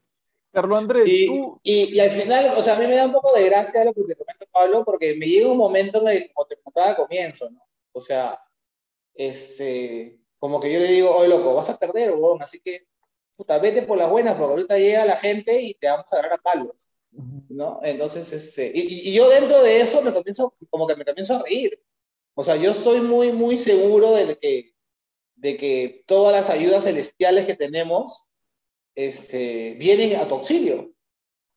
Carlos Andrés, Y, tú, y, y al final, o sea, a mí me da un poco de gracia lo que te comento, Pablo, porque me llega un momento en el que, como te contaba al comienzo, ¿no? O sea, este, como que yo le digo, oye, loco, vas a perder, weón, así que, puta, vete por las buenas, porque ahorita llega la gente y te vamos a agarrar a palos, ¿no? Entonces, este, y, yo dentro de eso me comienzo, como que me comienzo a reír. O sea, yo estoy muy, muy seguro de que, de que todas las ayudas celestiales que tenemos, este, vienen a tu auxilio.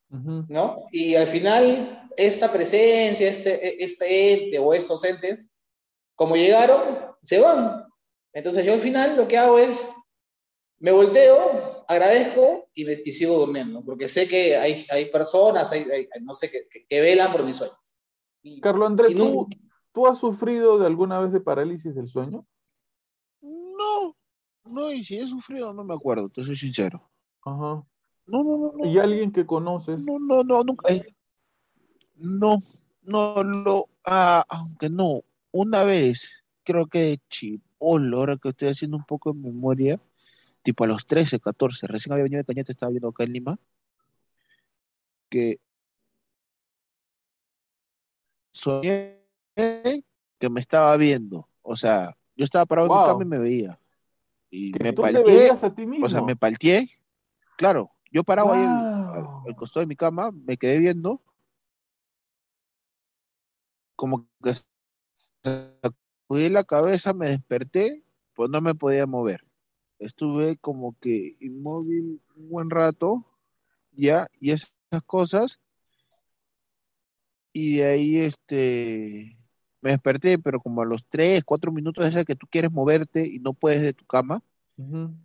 ¿no? Y al final, esta presencia, este, este ente o estos entes, como llegaron, se van. Entonces yo al final lo que hago es, me volteo, agradezco y, me, y sigo durmiendo, porque sé que hay, hay personas, hay, hay- no sé, que, que- que velan por mis sueños. Y- Carlos Andrés, y ¿tú, ¿tú has sufrido de alguna vez de parálisis del sueño? No, no, y si he sufrido, no me acuerdo, te soy sincero. Ajá. No, no, no, no. ¿Y alguien que conoces? No, no, no, nunca. eh, no, no, lo. Ah, aunque no. Una vez, creo que de chipolo, ahora que estoy haciendo un poco de memoria, tipo a los 13, 14, recién había venido de Cañete, estaba viendo acá en Lima, que soñé que me estaba viendo. O sea, yo estaba parado en mi cama y me veía. Y ¿Que me palteé, o sea, me palteé. Claro, yo parado ahí al, al costado de mi cama, me quedé viendo como que sacudí la cabeza, me desperté, pues no me podía mover. Estuve como que inmóvil un buen rato, ya, y esas cosas. Y de ahí este me desperté, pero como a los 3, 4 minutos de esa que tú quieres moverte y no puedes de tu cama.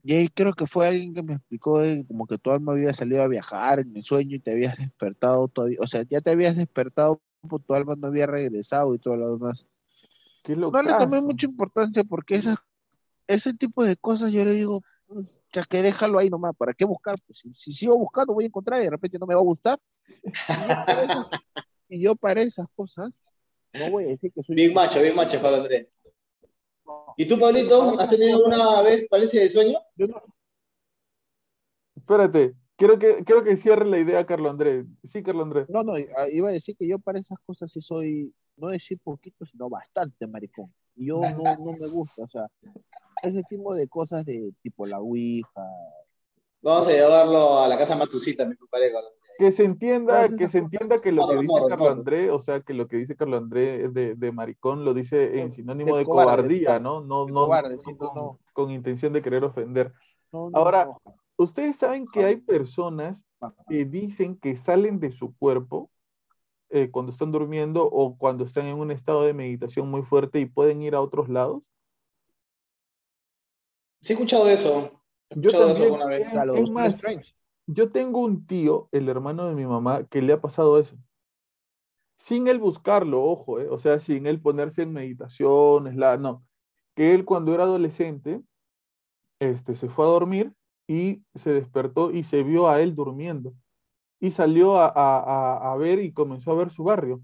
Y ahí creo que fue alguien que me explicó de como que tu alma había salido a viajar en el sueño y te habías despertado todavía, o sea, ya te habías despertado, pues tu alma no había regresado y todo lo demás. Qué No le tomé mucha importancia porque esas, ese tipo de cosas yo le digo, "Mm, ya que déjalo ahí nomás, ¿para qué buscar? Pues si, si sigo buscando voy a encontrar y de repente no me va a gustar. Y yo para esas, cosas, no voy a decir que soy Big macho, big macho, Pablo Andrés. ¿Y tú, Pablito, has tenido alguna vez parálisis de sueño? yo no- Espérate, quiero que, quiero que cierre la idea, Carlos Andrés. Sí, Carlos Andrés. No, no, ah, iba a decir que yo para esas cosas sí soy, no decir poquito, sino bastante maricón. Y yo no, no me gusta, o sea, ese tipo de cosas de tipo la Ouija. Vamos a llevarlo a la casa Matucita, mi compadre. Que se entienda, que se entienda que lo que dice Carlos morro. Andrés, o sea, que lo que dice Carlos Andrés es de, de maricón lo dice en sinónimo de de cobarde, de cobardía, cobarde, ¿no? No, de no, cobarde, no con, no. con intención de querer ofender. No, no, Ahora, no. Ustedes saben que hay personas que dicen que salen de su cuerpo eh, cuando están durmiendo o cuando están en un estado de meditación muy fuerte y pueden ir a otros lados. Sí he escuchado eso. He Yo eso también, alguna vez. O sea, lo de es Doctor más. Yo tengo un tío, el hermano de mi mamá, que le ha pasado eso. Sin él buscarlo, ojo, eh, O sea, sin él ponerse en meditaciones, la, no. Que él cuando era adolescente, este, se fue a dormir y se despertó y se vio a él durmiendo. Y salió a- a- a ver y comenzó a ver su barrio.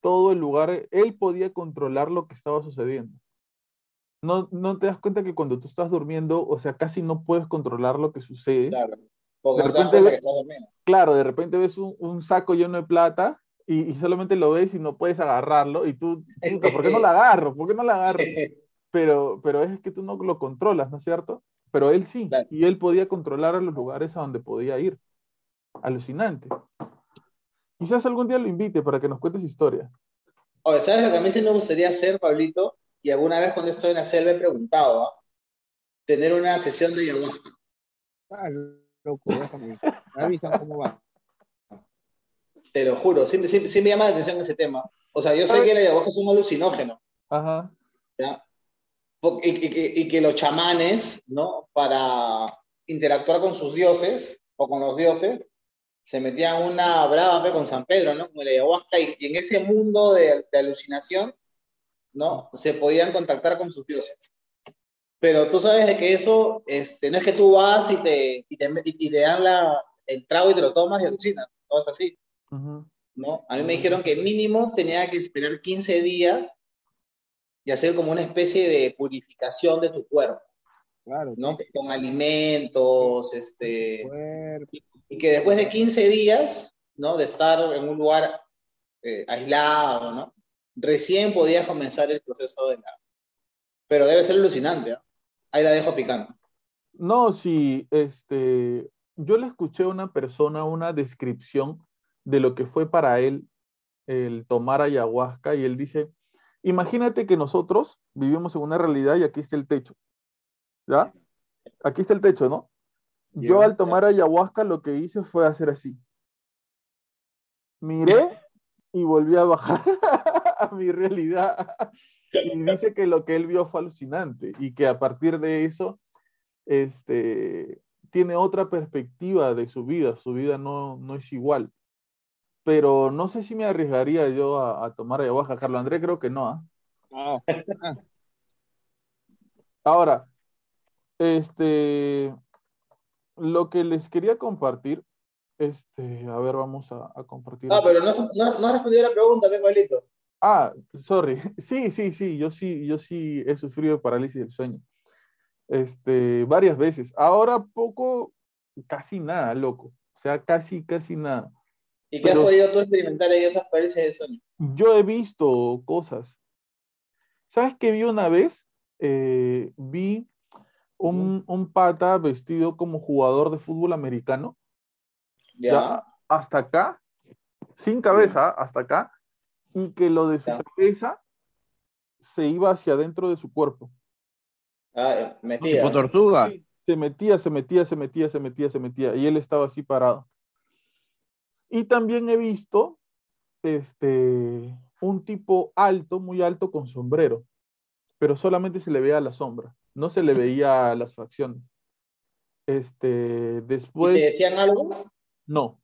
Todo el lugar, él podía controlar lo que estaba sucediendo. No, no te das cuenta que cuando tú estás durmiendo, o sea, casi no puedes controlar lo que sucede. Claro. Porque De repente cuenta ve- que estás dormido. claro, de repente ves un, un saco lleno de plata y, y solamente lo ves y no puedes agarrarlo y tú, ¿por qué no la agarro? ¿Por qué no la agarro? Sí. Pero, pero es que tú no lo controlas, ¿no es cierto? Pero él sí, Claro. y él podía controlar a los lugares a donde podía ir. Alucinante. Quizás algún día lo invite para que nos cuente su historia. Oye, ¿sabes lo que a mí sí me gustaría hacer, Pablito? Y alguna vez cuando estoy en la selva he preguntado, ¿ah? Tener una sesión de ayahuasca. Ah, loco, déjame. Me avisan cómo va. Te lo juro, sí, sí- sí me llama la atención ese tema. O sea, yo sé que el ayahuasca es un alucinógeno, Ajá. Y, y que- y que los chamanes, ¿no? Para interactuar con sus dioses o con los dioses, se metían una brava con San Pedro, ¿no? Con el ayahuasca y, y en ese mundo de, de alucinación, ¿no? Se podían contactar con sus dioses. Pero tú sabes de que eso, este, no es que tú vas y te, y te, y te dan la, el trago y te lo tomas y alucinas, no es así. ¿no? A mí me dijeron que mínimo tenía que esperar 15 días y hacer como una especie de purificación de tu cuerpo, Claro, ¿no? Con alimentos, este, y que después de 15 días, ¿no? De estar en un lugar eh, aislado, ¿no? Recién podía comenzar el proceso de la... Pero debe ser alucinante, ¿ah? Ahí la dejo picando. No, sí, este, yo le escuché a una persona una descripción de lo que fue para él el tomar ayahuasca y él dice, imagínate que nosotros vivimos en una realidad y aquí está el techo, ¿ya? Aquí está el techo, ¿no? Yo al tomar ayahuasca lo que hice fue hacer así. Miré y volví a bajar a mi realidad. Y dice que lo que él vio fue alucinante y que a partir de eso este, tiene otra perspectiva de su vida. Su vida no, no es igual. Pero no sé si me arriesgaría yo a, a tomar ayahuasca. Carlos Andrés creo que no. ¿ah? No, Ahora, este, lo que les quería compartir, este, a ver, vamos a, a compartir. Ah, pero no, no, no a la pregunta, pe, Pablito. Ah, sorry. Sí, sí, sí, yo sí, yo sí he sufrido parálisis del sueño. Este, varias veces. Ahora poco, casi nada, loco. O sea, casi, casi nada. ¿Y qué has podido tú experimentar ahí esas parálisis de sueño? Yo he visto cosas. ¿Sabes qué vi una vez? Eh, vi un, un pata vestido como jugador de fútbol americano, Ya. ya, hasta acá, sin cabeza, hasta acá, y que lo de su Ya. cabeza se iba hacia adentro de su cuerpo. Ah, eh. Tipo tortuga. Sí, se metía, se metía, se metía, se metía, se metía, y él estaba así parado. Y también he visto este, un tipo alto, muy alto, con sombrero, pero solamente se le veía la sombra, no se le veía las facciones. Este, ¿Y después, te decían algo? no,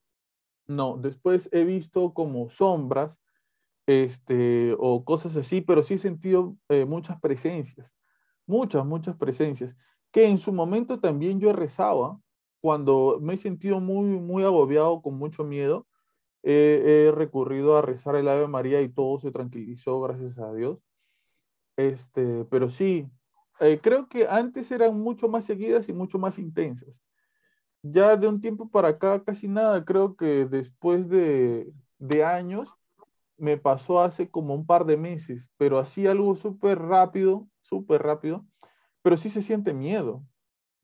no, después he visto como sombras, este, o cosas así, pero sí he sentido eh, muchas presencias, muchas, muchas presencias, que en su momento también yo rezaba, cuando me he sentido muy, muy agobiado, con mucho miedo, he recurrido a rezar el Ave María y todo se tranquilizó, gracias a Dios. Este, pero sí, eh, creo que antes eran mucho más seguidas y mucho más intensas. Ya de un tiempo para acá, casi nada, creo que después de, de años, me pasó hace como un par de meses, pero así algo súper rápido, súper rápido, pero sí se siente miedo.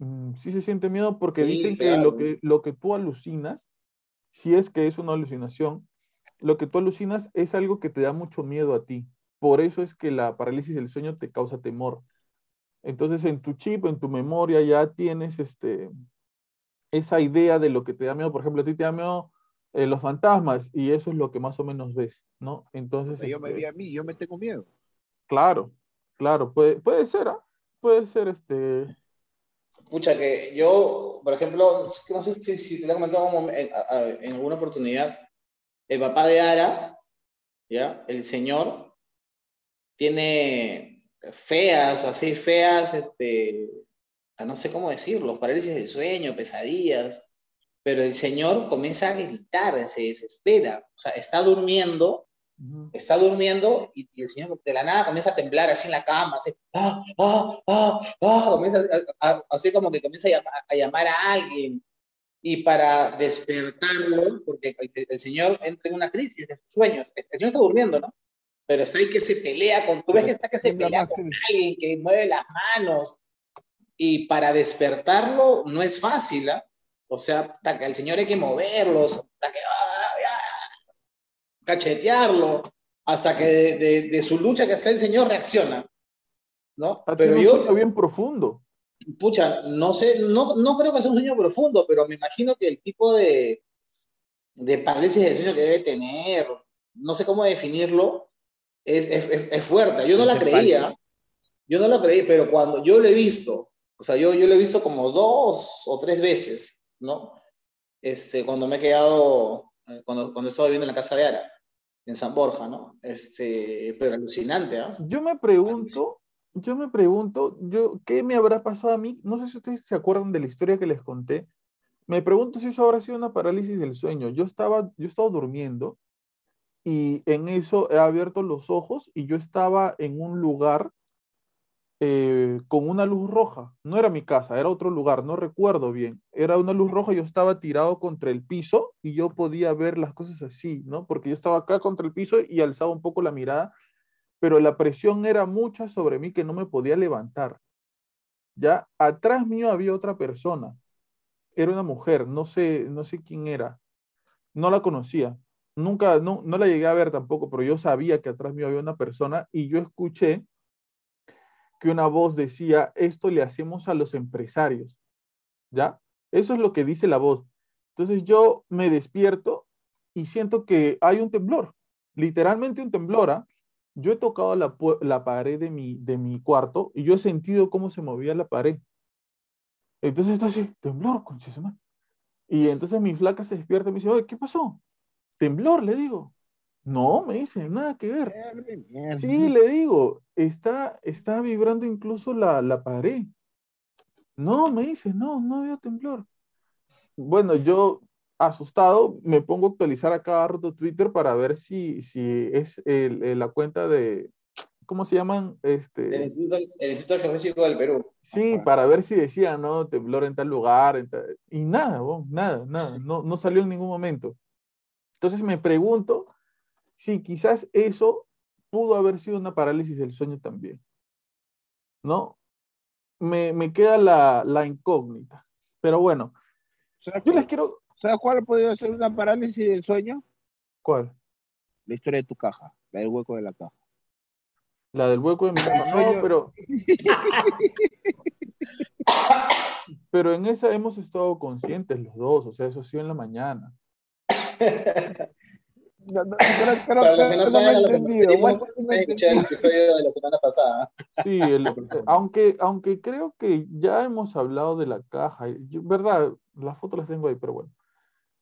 Mm, Sí se siente miedo porque Sí, dicen que lo que lo que tú alucinas, si es que es una alucinación, lo que tú alucinas es algo que te da mucho miedo a ti. Por eso es que la parálisis del sueño te causa temor. Entonces en tu chip, en tu memoria ya tienes este, esa idea de lo que te da miedo. Por ejemplo, a ti te da miedo eh, los fantasmas y eso es lo que más o menos ves, ¿no? Entonces, Yo me este, vi a mí, yo me tengo miedo. claro, claro, puede, puede ser, ¿ah? Puede ser este, Pucha, que yo, por ejemplo, no sé si, si te lo he comentado en, alguna oportunidad, el papá de Ara, ¿ya? El señor, tiene feas, así feas, este, no sé cómo decirlo, parálisis del sueño, pesadillas, pero el señor comienza a gritar, se desespera, o sea, está durmiendo está durmiendo y, y el señor de la nada comienza a temblar así en la cama, así, ah, ah, ah, ah, comienza a- a- así como que comienza a llamar, a llamar a alguien. Y para despertarlo, porque el, el señor entra en una crisis de sueños, el señor está durmiendo, ¿no? Pero está ahí que se pelea con, tú ves que está que se pelea con alguien, que mueve las manos. Y para despertarlo no es fácil, ¿ah? O sea, hasta que el señor hay que moverlos, hasta que, ah, cachetearlo, hasta que de, de- de su lucha que está el señor reacciona, ¿no? Pero un yo, sueño bien profundo. pucha, no sé, no, no creo que sea un sueño profundo, pero me imagino que el tipo de, de parálisis del sueño que debe tener, no sé cómo definirlo, es, es, es- es fuerte. Yo no la creía, yo no la creí, pero cuando yo lo he visto, o sea, yo, yo lo he visto como dos o tres veces, ¿no? Este, cuando me he quedado, eh, cuando, cuando estaba viviendo en la casa de Ara, en San Borja, ¿no? Este, pero alucinante, ¿ah? Yo me pregunto, yo me pregunto, yo, ¿qué me habrá pasado a mí? No sé si ustedes se acuerdan de la historia que les conté. Me pregunto si eso habrá sido una parálisis del sueño. Yo estaba, yo estaba durmiendo y en eso he abierto los ojos y yo estaba en un lugar eh, con una luz roja. No era mi casa, era otro lugar, no recuerdo bien. Era una luz roja, yo estaba tirado contra el piso y yo podía ver las cosas así, ¿no? Porque yo estaba acá contra el piso y alzaba un poco la mirada, pero la presión era mucha sobre mí que no me podía levantar. Ya atrás mío había otra persona. Era una mujer, no sé, no sé quién era. No la conocía. Nunca, no, no la llegué a ver tampoco, pero yo sabía que atrás mío había una persona y yo escuché que una voz decía, esto le hacemos a los empresarios. ¿Ya? Eso es lo que dice la voz. Entonces yo me despierto y siento que hay un temblor, literalmente un temblor. ¿ah? Yo he tocado la, la pared de mi, de mi cuarto y yo he sentido cómo se movía la pared. Entonces está así, temblor, madre. Y entonces mi flaca se despierta y me dice, oye, ¿qué pasó? Temblor, le digo. No, me dice, nada que ver. Mierda. Sí, le digo, está, está vibrando incluso la, la pared. No, me dice, no, no había temblor. Bueno, yo asustado me pongo a actualizar a cada rato Twitter para ver si, si es el- el- la cuenta de, ¿cómo se llaman? El Este, Instituto, el Instituto Geofísico del Perú. sí, para ver si decía, no, temblor en tal lugar, en tal- y nada, nada, nada, no, no salió en ningún momento. Entonces me pregunto si quizás eso pudo haber sido una parálisis del sueño también, ¿no? Me, me queda la, la incógnita, pero bueno, ¿Sabes yo les cuál, quiero, ¿Sabes cuál ha podido ser una parálisis del sueño? ¿cuál? La historia de tu caja. La del hueco de la caja. La del hueco de mi cama. No, pero. Pero en esa hemos estado conscientes los dos, o sea, eso sido en la mañana. No, no, creo, creo Para los que que no no me saben, he a lo que nos entendido. referimos, Walter, no me pueden ha escuchar el entendido. episodio de la semana pasada. Sí, el- aunque, aunque creo que ya hemos hablado de la caja, yo- ¿verdad? Las fotos las tengo ahí, pero bueno.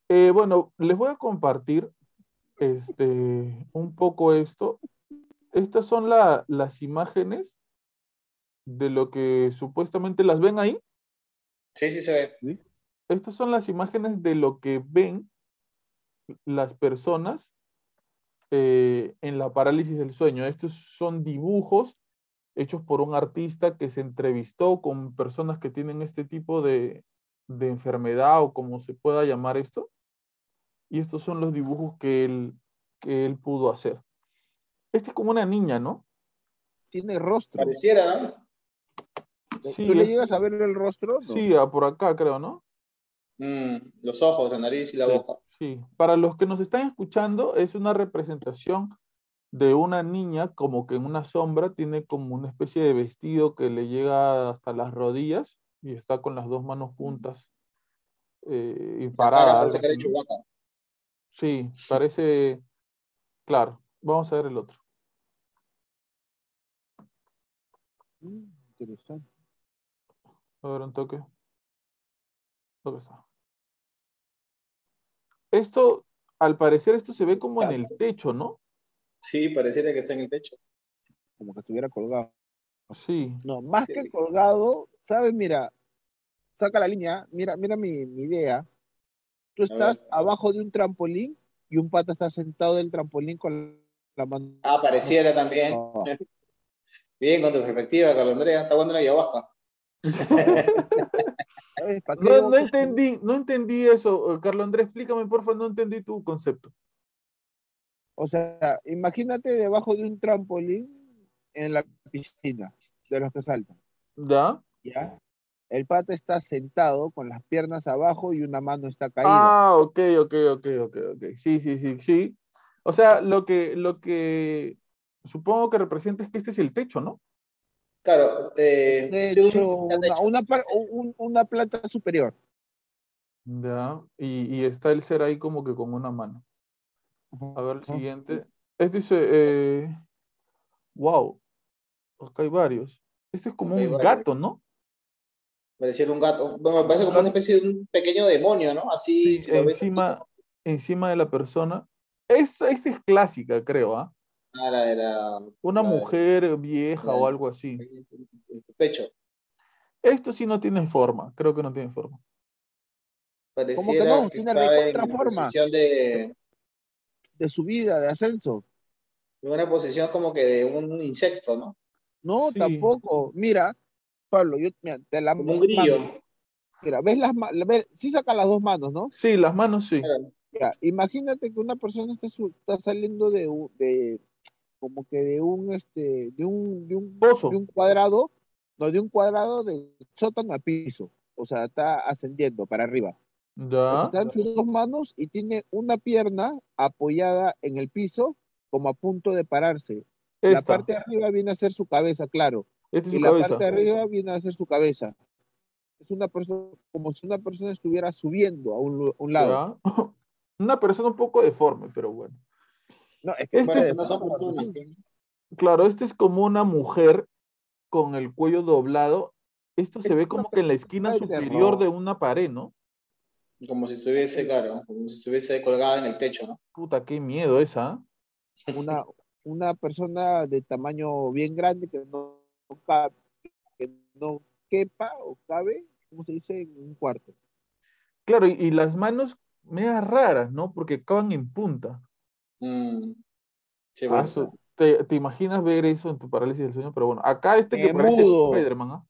Eh, bueno, les voy a compartir este, un poco esto. Estas son la- las imágenes de lo que supuestamente las ven ahí. Sí, sí se ve. Estas son las imágenes de lo que ven las personas eh, en la parálisis del sueño. Estos son dibujos hechos por un artista que se entrevistó con personas que tienen este tipo de, de enfermedad o como se pueda llamar esto. Y estos son los dibujos que él, que él pudo hacer. Este es como una niña, ¿no? Tiene rostro. Pareciera, ¿no? Sí, ¿Tú le es- llegas a ver el rostro? No. Sí, por acá creo, ¿no? Mm, los ojos, la nariz y la Sí, boca. Sí. Para los que nos están escuchando, es una representación de una niña como que en una sombra tiene como una especie de vestido que le llega hasta las rodillas y está con las dos manos juntas eh, y parada. parece. Sí, parece, claro. Vamos a ver el otro. Mm, interesante. A ver un toque. ¿Dónde está? Esto, al parecer, esto se ve como en el techo, ¿no? Sí, pareciera que está en el techo. Como que estuviera colgado. Sí. No, más Sí. que colgado, ¿sabes? Mira, saca la línea, mira, mira mi, mi idea. Tú estás abajo de un trampolín y un pata está sentado del trampolín con la mano. Ah, pareciera también. Bien, con tu perspectiva, Carlos Andrea. Está bueno la ayahuasca. ¿Sabes? ¿Para qué No, entendí, no entendí eso. Eh, Carlos Andrés, explícame, por favor, no entendí tu concepto. O sea, imagínate debajo de un trampolín en la piscina, de los que saltan, ¿Ya? ¿ya? El pata está sentado con las piernas abajo y una mano está caída. Ah, ok, ok, ok, ok, ok. Sí, sí, sí, sí. O sea, lo que, lo que supongo que representa es que este es el techo, ¿no? Claro, eh, De se usa hecho, una, una, par- un- una planta superior. Ya. Y, y está el ser ahí como que con una mano. A ver el siguiente. Este dice, eh, wow, acá hay varios. Este es como un gato, ¿no? Pareciera un gato. Bueno, parece como una especie de un pequeño demonio, ¿no? Así, Sí, si lo ves así. encima, encima de la persona. Esta, esta es clásica, creo, ¿ah? Ah, la de la. Una la de- mujer vieja la o algo así. en tu pecho. Esto sí no tiene forma, creo que no tiene forma. Pareciera no? que Tiene está recontra en forma. posición de. De subida, de ascenso. En una posición como que de un insecto, ¿no? No, Sí. tampoco. Mira, Pablo, yo mira, te la Como un grillo. Mira, ves las manos, sí saca las dos manos, ¿no? Sí, las manos sí. Ya, imagínate que una persona está, saliendo de como que de un este de un, de un Pozo. de un cuadrado, no de un cuadrado de sótano a piso, o sea, está ascendiendo para arriba. Ya. Está en sus dos manos y tiene una pierna apoyada en el piso como a punto de pararse. La Esta. parte de arriba viene a ser su cabeza, claro, es y su la cabeza. parte de arriba viene a ser su cabeza. Es una persona como si una persona estuviera subiendo a un, un lado. Ya. Una persona un poco deforme, pero bueno. No, es que Este fuera es- de No. Claro, este es como una mujer con el cuello doblado. Esto se Es ve como que en la esquina de superior terror. de una pared, ¿no? Como si estuviese, claro, como si estuviese colgada en el techo, ¿no? Puta, qué miedo esa. ¿ah? una, una persona de tamaño bien grande que no, cabe, que no quepa o cabe, ¿cómo se dice? En un cuarto. Claro, y, y las manos medias raras, ¿no? Porque acaban en punta. Mm. Sí, Ah, eso- ¿te, te imaginas ver eso en tu parálisis del sueño? Pero bueno, acá este que Me parece mudo. Spider-Man, ¿ah?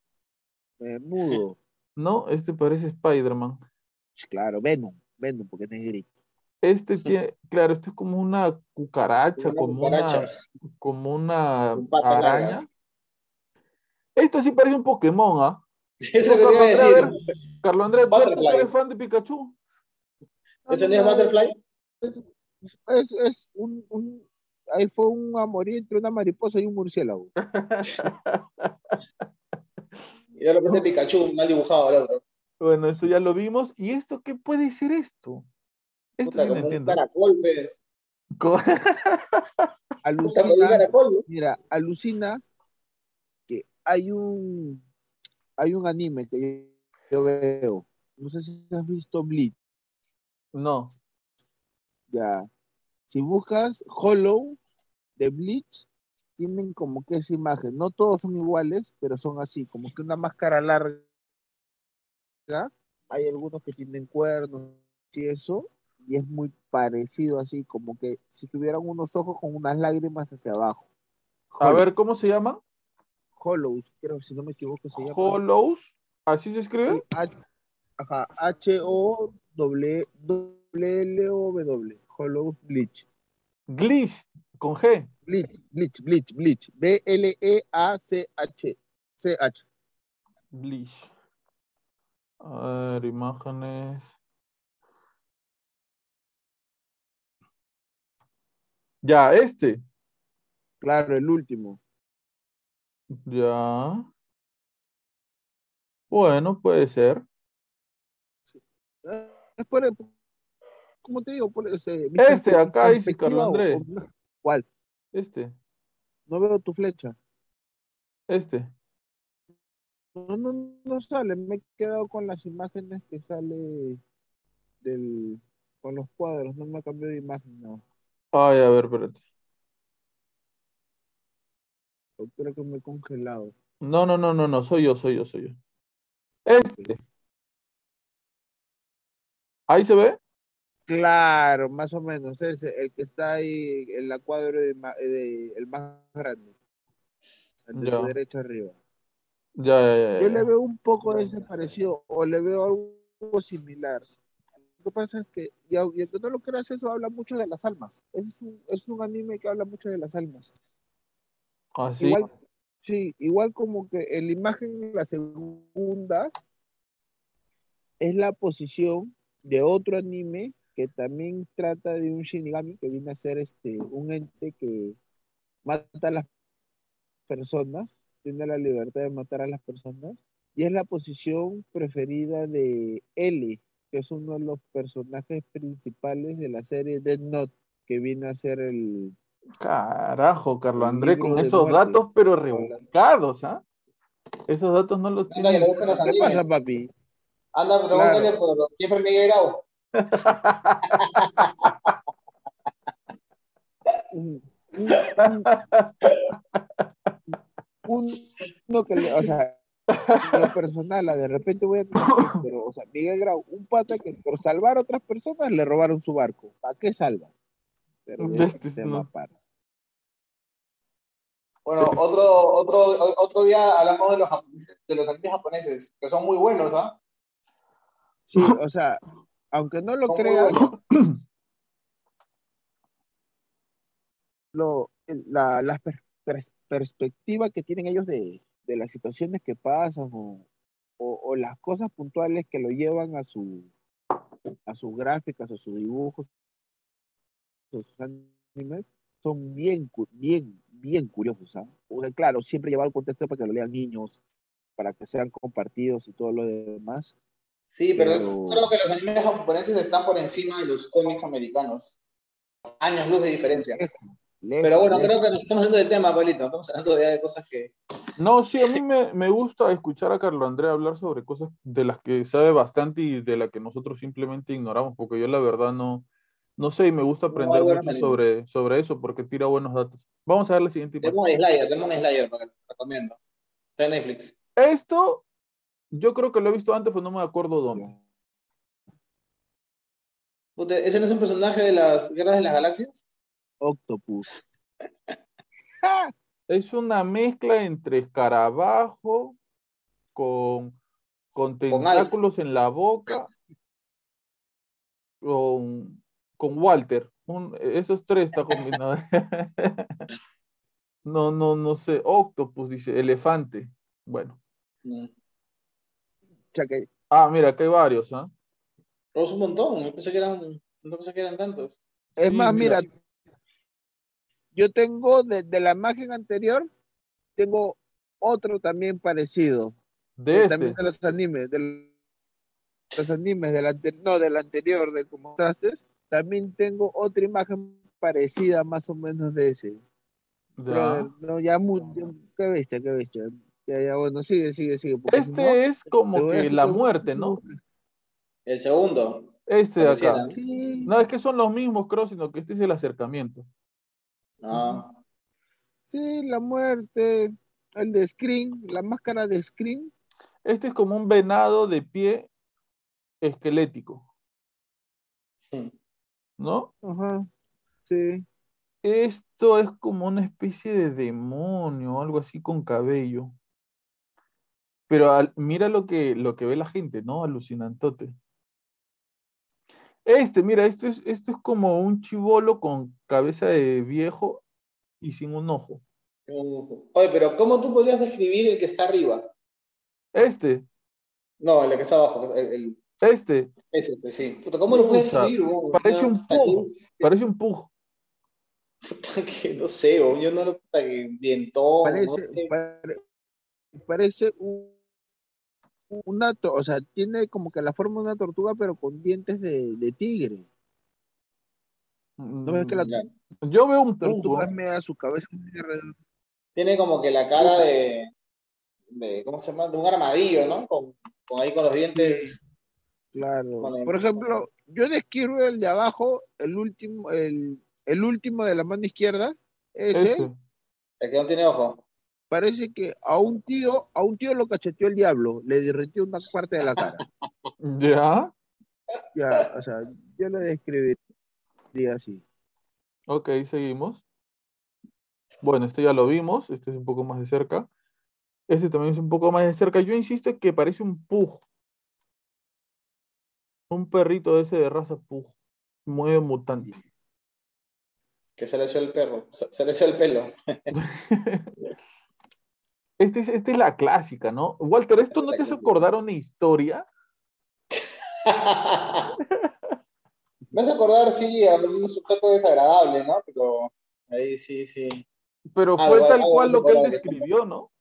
Eh, mudo. No, este parece Spider-Man. Claro, Venom, Venom, porque es negrito. Este tiene, claro, esto es como una cucaracha, Una como cucaracha. una, como una araña. largas. Esto sí parece un Pokémon, ¿ah? Eso es lo que te iba a Carlos Andrés, a decir. ver, Carlos Andrés, ¿tú eres fan de Pikachu? ¿Ese no es Butterfly? Es, es un, un, ahí fue un amorío entre una mariposa y un murciélago. Y ya lo que es Pikachu, mal dibujado el otro. Bueno, esto ya lo vimos. ¿Y esto qué puede ser esto? Esto Puta, sí no un entiendo. caracol, pues. Puta, un Alucina, caracol. ¿no? mira, alucina que hay un hay un anime que yo, yo veo. No sé si has visto Bleach. No. Ya. Si buscas Hollow de Bleach, tienen como que esa imagen. No todos son iguales, pero son así, como que una máscara larga. Hay algunos que tienen cuernos y eso, y es muy parecido así, como que si tuvieran unos ojos con unas lágrimas hacia abajo. A ver, ¿cómo se llama? Hollows, creo, si no me equivoco, se llama. Hollows. ¿Así se escribe? H, ajá, H-O-L-L-O-W. Bleach. Glitch, con G. Bleach, Bleach, Bleach, Bleach. E B-L-E-A-C-H. C-H. Bleach. A ver, imágenes. Ya, este. Claro, el último. Ya. Bueno, puede ser. Es por ¿Cómo te digo? Por ese, mi Este, acá dice Carlos Andrés. o- ¿Cuál? Este, No veo tu flecha. este. No, no, no sale. Me he quedado con las imágenes que sale del, con los cuadros. No me ha cambiado de imagen. No. Ay, a ver, espérate. Creo que me he congelado. No, no, no, no, no, soy yo, soy yo, soy yo. Este. Ahí se ve. Claro, más o menos. Ese, el que está ahí en la cuadra de, de- el más grande. El de tu derecha arriba. Yo le veo un poco de ese parecido, o le veo algo similar. Lo que pasa es que, y au- y aunque no lo creas, eso habla mucho de las almas. Es un, es un anime que habla mucho de las almas. Igual, sí, igual como que en la imagen, la segunda, es la posición de otro anime que también trata de un Shinigami que viene a ser este, un ente que mata a las personas, tiene la libertad de matar a las personas, y es la posición preferida de L, que es uno de los personajes principales de la serie Dead Note, que viene a ser el, Carajo, Carlos libro con esos muerte. datos, pero rebuscados, ¿ah? Esos datos no los tiene. ¿Qué animes. pasa, papi? Anda, pregúntale Claro. por quién fue Miguel Grau. Un, un, un- uno que le, o sea, personal, de repente voy a pero, o sea, Miguel Grau, un pata que por salvar a otras personas le robaron su barco. ¿Para qué salvas? Pero Este no. Bueno, otro, otro, otro día hablamos de los, de los animes japoneses, que son muy buenos, ¿ah? Sí, o sea, aunque no lo buenos. lo, la, la per- pers- perspectiva que tienen ellos de, de las situaciones que pasan o, o- o las cosas puntuales que lo llevan a su a sus gráficas o sus dibujos o sus animes son bien bien bien curiosos. Porque, claro siempre llevar el contexto para que lo lean niños para que sean compartidos y todo lo demás Sí, pero es- creo que los animes japoneses están por encima de los cómics americanos. Años luz de diferencia. Lejos, Pero bueno, lejos. creo que nos estamos hablando del tema, Pablito. Estamos hablando ya de cosas que. No, sí, a mí me, me gusta escuchar a Carlos Andrés hablar sobre cosas de las que sabe bastante y de las que nosotros simplemente ignoramos, porque yo la verdad no, no sé y me gusta aprender mucho sobre, sobre eso porque tira buenos datos. Vamos a ver la siguiente. Demon Slayer, Demon Slayer, recomiendo. Está en Netflix. Esto yo creo que lo he visto antes, pero no me acuerdo dónde. ¿Ese no es un personaje de las Guerras de las Galaxias? Octopus Es una mezcla entre escarabajo con, con tentáculos en la boca, con, con Walter. Un- esos tres está combinado. No, no, no sé. Octopus dice, elefante. Bueno. No. O sea que Ah, mira, acá hay varios, ¿ah? Pero es un montón. Yo pensé que eran, no pensé que eran tantos. Es Sí, más, mira. mira, yo tengo de, de la imagen anterior, tengo otro también parecido. De Eh, este. También de los animes, de los animes del ante- no, del anterior, de como mostraste, también tengo otra imagen parecida más o menos de ese. Ya. No, ya, qué bestia, qué bestia. Ya, ya, bueno, sigue, sigue, sigue. porque si no, Este es como que la muerte, ¿no? El segundo. Este de acá. Sí, No, es que son los mismos, creo, sino que este es el acercamiento. No. sí, la muerte, el de Screen, la máscara de Screen. Este es como un venado de pie esquelético, ¿no? Ajá, sí. Esto es como una especie de demonio, algo así con cabello. Pero al- mira lo que, lo que ve la gente, ¿no? Alucinantote. Este, mira, esto es, esto es como un chivolo con cabeza de viejo y sin un ojo. Oye, pero ¿cómo tú podrías describir el que está arriba? Este, No, el que está abajo. El, el- este, ese, ese, sí. Puta, ¿Cómo lo puedes describir? O parece sea, un pug, parece un pug. puta, que no sé, yo no lo puta, que Parece, no sé. pare- parece un, una, o sea, tiene como que la forma de una tortuga, pero con dientes de, de tigre. ¿No ves que la Ya. Yo veo un tortuga media su cabeza? Tiene como que la cara de, de ¿cómo se llama? De un armadillo, ¿no? Con, con ahí con los dientes. Claro. Por ejemplo, yo describo el de abajo, el último, el, el último de la mano izquierda, ese, Este. El que no tiene ojo. Parece que a un tío, a un tío lo cacheteó el diablo, le derritió una parte de la cara. ¿Ya? Ya, o sea, yo lo describiría así. Ok, seguimos. Bueno, este ya lo vimos, este es un poco más de cerca. Este también es un poco más de cerca. Yo insisto que parece un pug. Un perrito ese de raza pug. Muy mutante. Que se le echó el perro. Se, se le echó el pelo. Este es, esta es la clásica, ¿no? Walter, ¿esto Esta es no te hace acordar una historia? Me hace acordar, sí, a un sujeto desagradable, ¿no? Pero ahí sí, sí. Pero fue tal algo cual lo que él está describió, ¿no?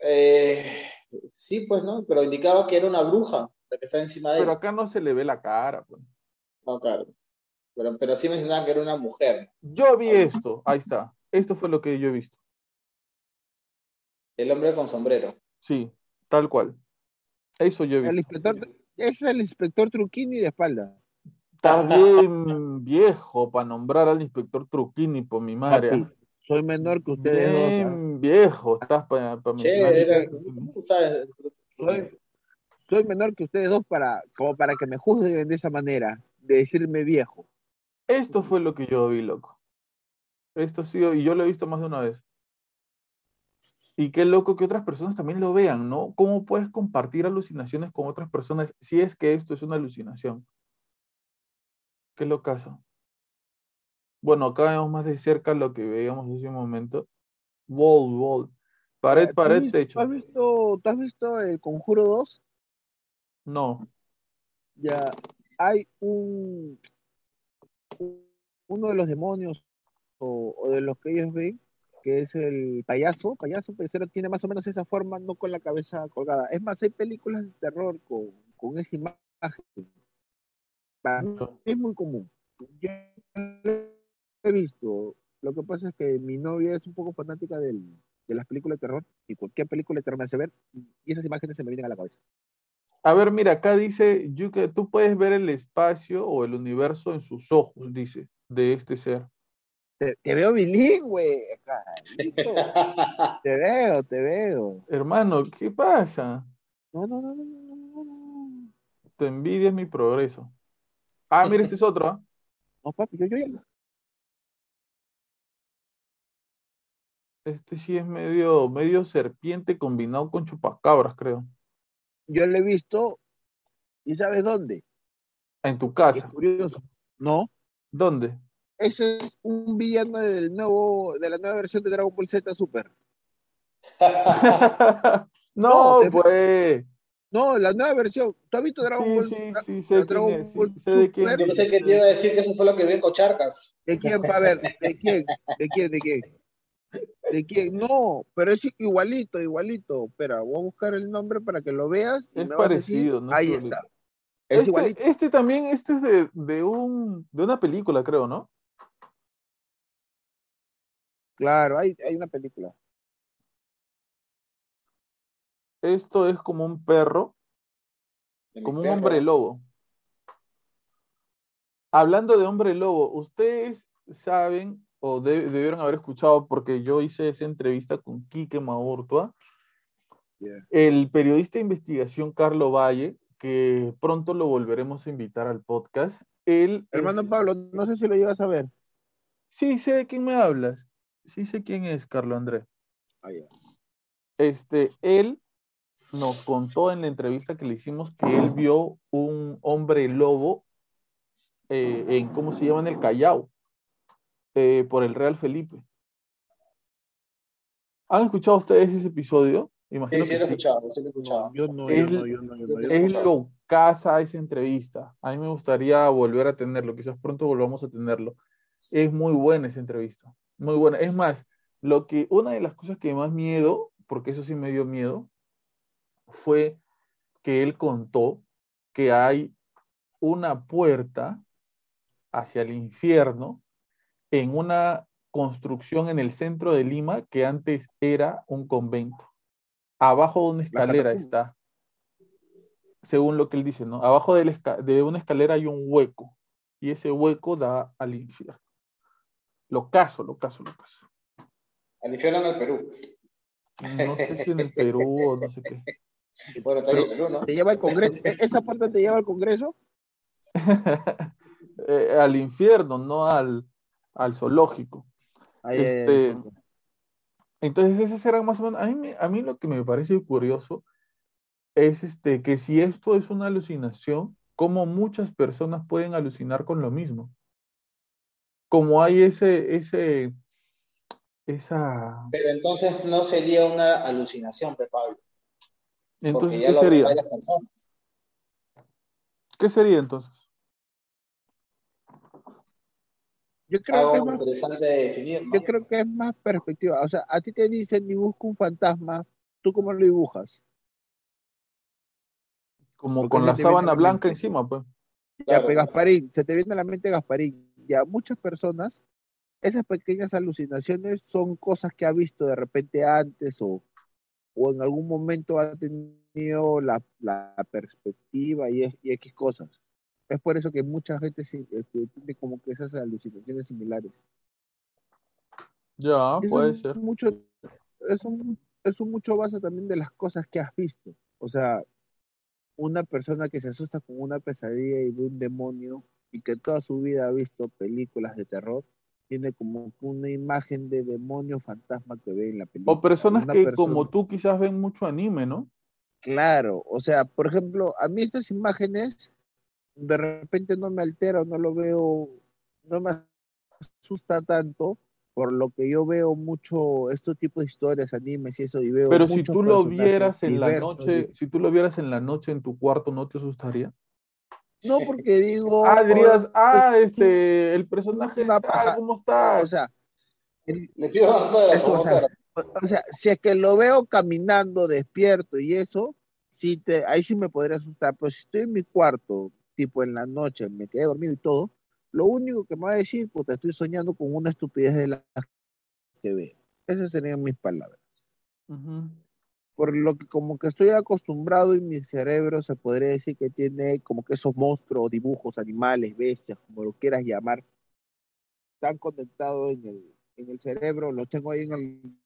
Eh, sí, pues, ¿no? Pero indicaba que era una bruja la que estaba encima de él. Pero acá no se le ve la cara. pues. No, claro. Pero, pero sí mencionaba que era una mujer. Yo vi esto, ahí está. Esto fue lo que yo he visto. El hombre con sombrero. Sí, tal cual. Eso yo he El inspector, ese es el inspector Truquini de espalda. Está bien viejo para nombrar al inspector Truquini, por mi madre. Papi, soy menor que ustedes dos. ¿ah? Viejo estás para tú sabes. Soy, soy menor que ustedes dos para, como para que me juzguen de esa manera, de decirme viejo. Esto fue lo que yo vi, loco. Esto sí, y yo lo he visto más de una vez. Y qué loco que otras personas también lo vean, ¿no? ¿Cómo puedes compartir alucinaciones con otras personas si es que esto es una alucinación? Qué locazo. Bueno, acá vemos más de cerca lo que veíamos hace un momento. Wall, wall. Pared, ¿Tú pared, visto- techo. ¿Tú has visto, tú has visto el Conjuro 2? No. Ya hay un, un- uno de los demonios o, o de los que ellos ven, que es el payaso, payaso, pero tiene más o menos esa forma, no con la cabeza colgada. Es más, hay películas de terror con, con esa imagen. Para mí es muy común. Yo lo he visto. Lo que pasa es que mi novia es un poco fanática del- de las películas de terror y cualquier película de terror me hace ver y esas imágenes se me vienen a la cabeza. A ver, mira, acá dice que tú puedes ver el espacio o el universo en sus ojos, dice, de este ser. Te, te veo bilingüe, carito. Te veo, te veo. Hermano, ¿qué pasa? No, no, no, no, no, no, no. Tu envidia es mi progreso. Ah, mira, este es otro, ¿ah? No, papi, yo, yo ya. Este sí es medio, medio serpiente combinado con chupacabras, creo. Yo lo he visto. ¿Y sabes dónde? En tu Es casa. curioso. No. ¿Dónde? Ese es un villano del nuevo, de la nueva versión de Dragon Ball Z Super. no, te- pues. No, la nueva versión. ¿Tú has visto Dragon Sí, Ball? sí, sí, sé Dragon quién es, sí, Ball sé de quién Super? Yo pensé que te iba a decir que eso fue lo que vi en Cocharcas. ¿De quién? A ver, ¿de quién? ¿De quién? ¿De quién? ¿De quién? No, pero es igualito, igualito. Espera, voy a buscar el nombre para que lo veas y Es me vas a decir. parecido, no Ahí está. Es Este, igualito. este también, este es de, de un, de una película, creo, ¿no? Claro, hay, hay una película. Esto es como un perro, como un hombre lobo. Hablando de hombre lobo, ustedes saben o de- debieron haber escuchado, porque yo hice esa entrevista con Quique Maurtua, Yeah. el periodista de investigación Carlo Valle, que pronto lo volveremos a invitar al podcast. Él, Hermano es- Pablo, no sé si lo llegas a ver. Sí, sé de quién me hablas. Sí sé quién es Carlo Andrés. Ah. Este, él nos contó en la entrevista que le hicimos que él vio un hombre lobo eh, en, ¿cómo se llama? En el Callao, eh, por el Real Felipe. ¿Han escuchado ustedes ese episodio? Imagino Sí, sí que lo he escuchado, sí lo he escuchado. Yo no, Es- yo no, yo no, yo no. es- yo Es no. lo casa esa entrevista. A mí me gustaría volver a tenerlo, quizás pronto volvamos a tenerlo. Es muy buena esa entrevista, muy buena. Es más, lo que una de las cosas que más miedo, porque eso sí me dio miedo, fue que él contó que hay una puerta hacia el infierno en una construcción en el centro de Lima que antes era un convento. Abajo de una escalera está, según lo que él dice, ¿no? Abajo de, la esca- de una escalera hay un hueco y ese hueco da al infierno. Lo caso, lo caso, lo caso. Al infierno en el Perú. No sé si en el Perú o no sé qué. Bueno, está en el Perú, ¿no? ¿Te lleva al Congreso? ¿E- ¿Esa puerta te lleva al Congreso? Eh, al infierno, no al, al zoológico. Ahí, Este. Entonces, esas eran más o menos. A mí, a mí lo que me parece curioso es este, que si esto es una alucinación, cómo muchas personas pueden alucinar con lo mismo. Como hay ese, ese, esa. Pero entonces no sería una alucinación, Pe Pablo. Porque Entonces, ya ¿qué lo sería? varias personas. ¿Qué sería entonces? Yo creo, que es más, interesante de definir, ¿no? yo creo que es más perspectiva. O sea, a ti te dicen dibuja un fantasma, ¿tú cómo lo dibujas? Como Porque con la sábana la blanca encima, pues. Ya, Claro, pues claro. Gasparín, se te viene a la mente Gasparín. Ya muchas personas, esas pequeñas alucinaciones son cosas que ha visto de repente antes o, o en algún momento ha tenido la, la perspectiva y, es- y X cosas. Es por eso que mucha gente este, tiene como que esas alucinaciones similares. Ya, Eso puede es ser. mucho, eso, mu- eso mucho base también de las cosas que has visto. O sea, una persona que se asusta con una pesadilla y ve un demonio y que toda su vida ha visto películas de terror, tiene como una imagen de demonio fantasma que ve en la película. O personas Una que persona- como tú quizás ven mucho anime, ¿no? Claro, o sea, por ejemplo, a mí estas imágenes de repente no me altera no lo veo, no me asusta tanto, por lo que yo veo mucho estos tipos de historias, animes y eso, y veo Pero si tú lo vieras en la noche, si tú lo vieras en la noche en tu cuarto, ¿no te asustaría? No, porque digo. Ah, dirías, ah, es este, el personaje, una ah, paja. ¿cómo O estás? sea, el- Le pido Eso, o sea, o o si es que lo veo caminando despierto y eso, sí te, ahí sí me podría asustar. Pero si estoy en mi cuarto, tipo en la noche, me quedé dormido y todo, lo único que me va a decir, pues te estoy soñando con una estupidez de la que veo. Esas serían mis palabras. Ujú. Por lo que como que estoy acostumbrado y mi cerebro se podría decir que tiene como que esos monstruos, dibujos, animales, bestias, como lo quieras llamar, están conectados en el, en el cerebro, los tengo ahí en el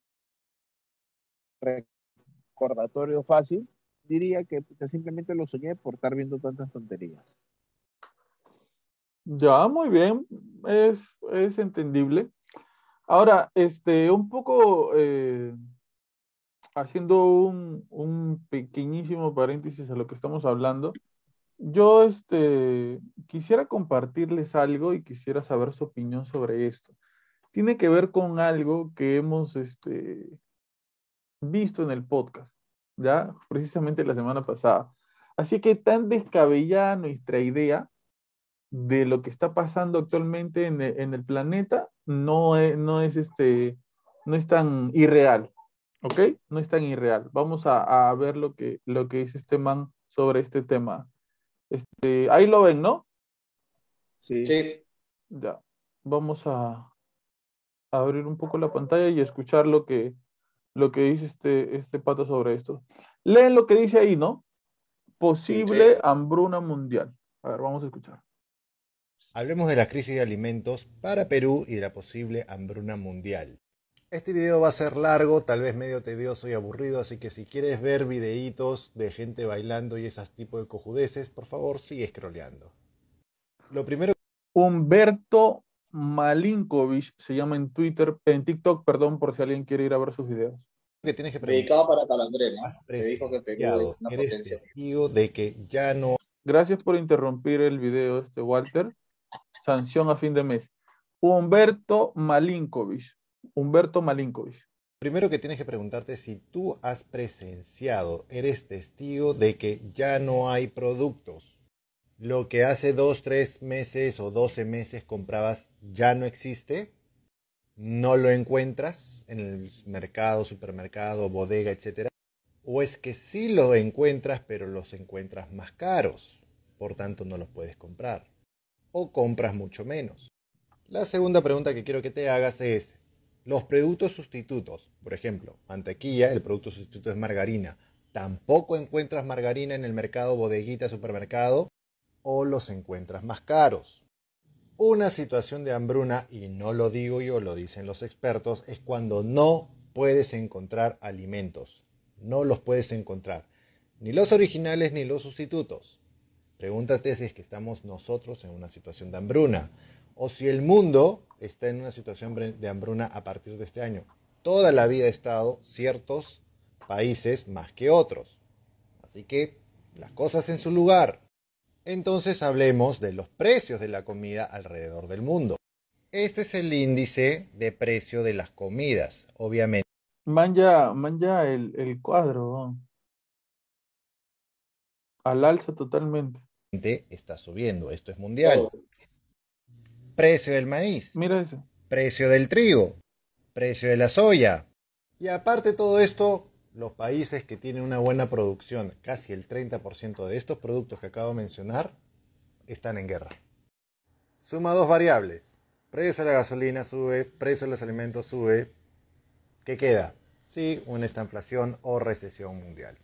recordatorio fácil, diría que, simplemente lo soñé por estar viendo tantas tonterías. Ya, muy bien, es, es entendible. Ahora, este, un poco eh, haciendo un, un pequeñísimo paréntesis a lo que estamos hablando, yo este, quisiera compartirles algo y quisiera saber su opinión sobre esto. Tiene que ver con algo que hemos este, visto en el podcast, ¿ya? Precisamente la semana pasada. Así que tan descabellada nuestra idea de lo que está pasando actualmente en el, en el planeta no es, no es este, no es tan irreal, ¿ok? No es tan irreal. Vamos a, a ver lo que, lo que dice este man sobre este tema. Este, ahí lo ven, ¿no? Sí. Sí. Ya. Vamos a, a abrir un poco la pantalla y escuchar lo que, lo que dice este, este pato sobre esto. Leen lo que dice ahí, ¿no? Posible Sí. hambruna mundial. A ver, vamos a escuchar. Hablemos de la crisis de alimentos para Perú y de la posible hambruna mundial. Este video va a ser largo, tal vez medio tedioso y aburrido, así que si quieres ver videitos de gente bailando y esas tipos de cojudeces, por favor sigue scrolleando. Lo primero Humberto Malinkovic se llama en Twitter, en TikTok, perdón, por si alguien quiere ir a ver sus videos. que tienes que Dedicado para Talandré, ¿no? Me dijo que Perú es una eres potencia. de que ya no Gracias por interrumpir el video, este Walter. Sanción a fin de mes. Humberto Malinkovic. Humberto Malinkovic. Primero que tienes que preguntarte si tú has presenciado, eres testigo de que ya no hay productos. Lo que hace dos, tres meses o doce meses comprabas ya no existe. No lo encuentras en el mercado, supermercado, bodega, etc. O es que sí lo encuentras, pero los encuentras más caros. Por tanto, no los puedes comprar. O compras mucho menos. La segunda pregunta que quiero que te hagas es, los productos sustitutos, por ejemplo, mantequilla, el producto sustituto es margarina. Tampoco encuentras margarina en el mercado bodeguita, supermercado, o los encuentras más caros. Una situación de hambruna, y no lo digo yo, lo dicen los expertos, es cuando no puedes encontrar alimentos. No los puedes encontrar. Ni los originales ni los sustitutos. Pregúntate si es que estamos nosotros en una situación de hambruna o si el mundo está en una situación de hambruna a partir de este año. Toda la vida ha estado ciertos países más que otros. Así que las cosas en su lugar. Entonces hablemos de los precios de la comida alrededor del mundo. Este es el índice de precio de las comidas, obviamente. Manja, manja el, el cuadro. ¿no? Al alza totalmente. Está subiendo, esto es mundial. Todo. Precio del maíz, Mira eso. precio del trigo, precio de la soya. Y aparte de todo esto, los países que tienen una buena producción, casi el 30% de estos productos que acabo de mencionar, están en guerra. Suma dos variables. Precio de la gasolina sube, precio de los alimentos sube. ¿Qué queda? Sí, una inflación o recesión mundial.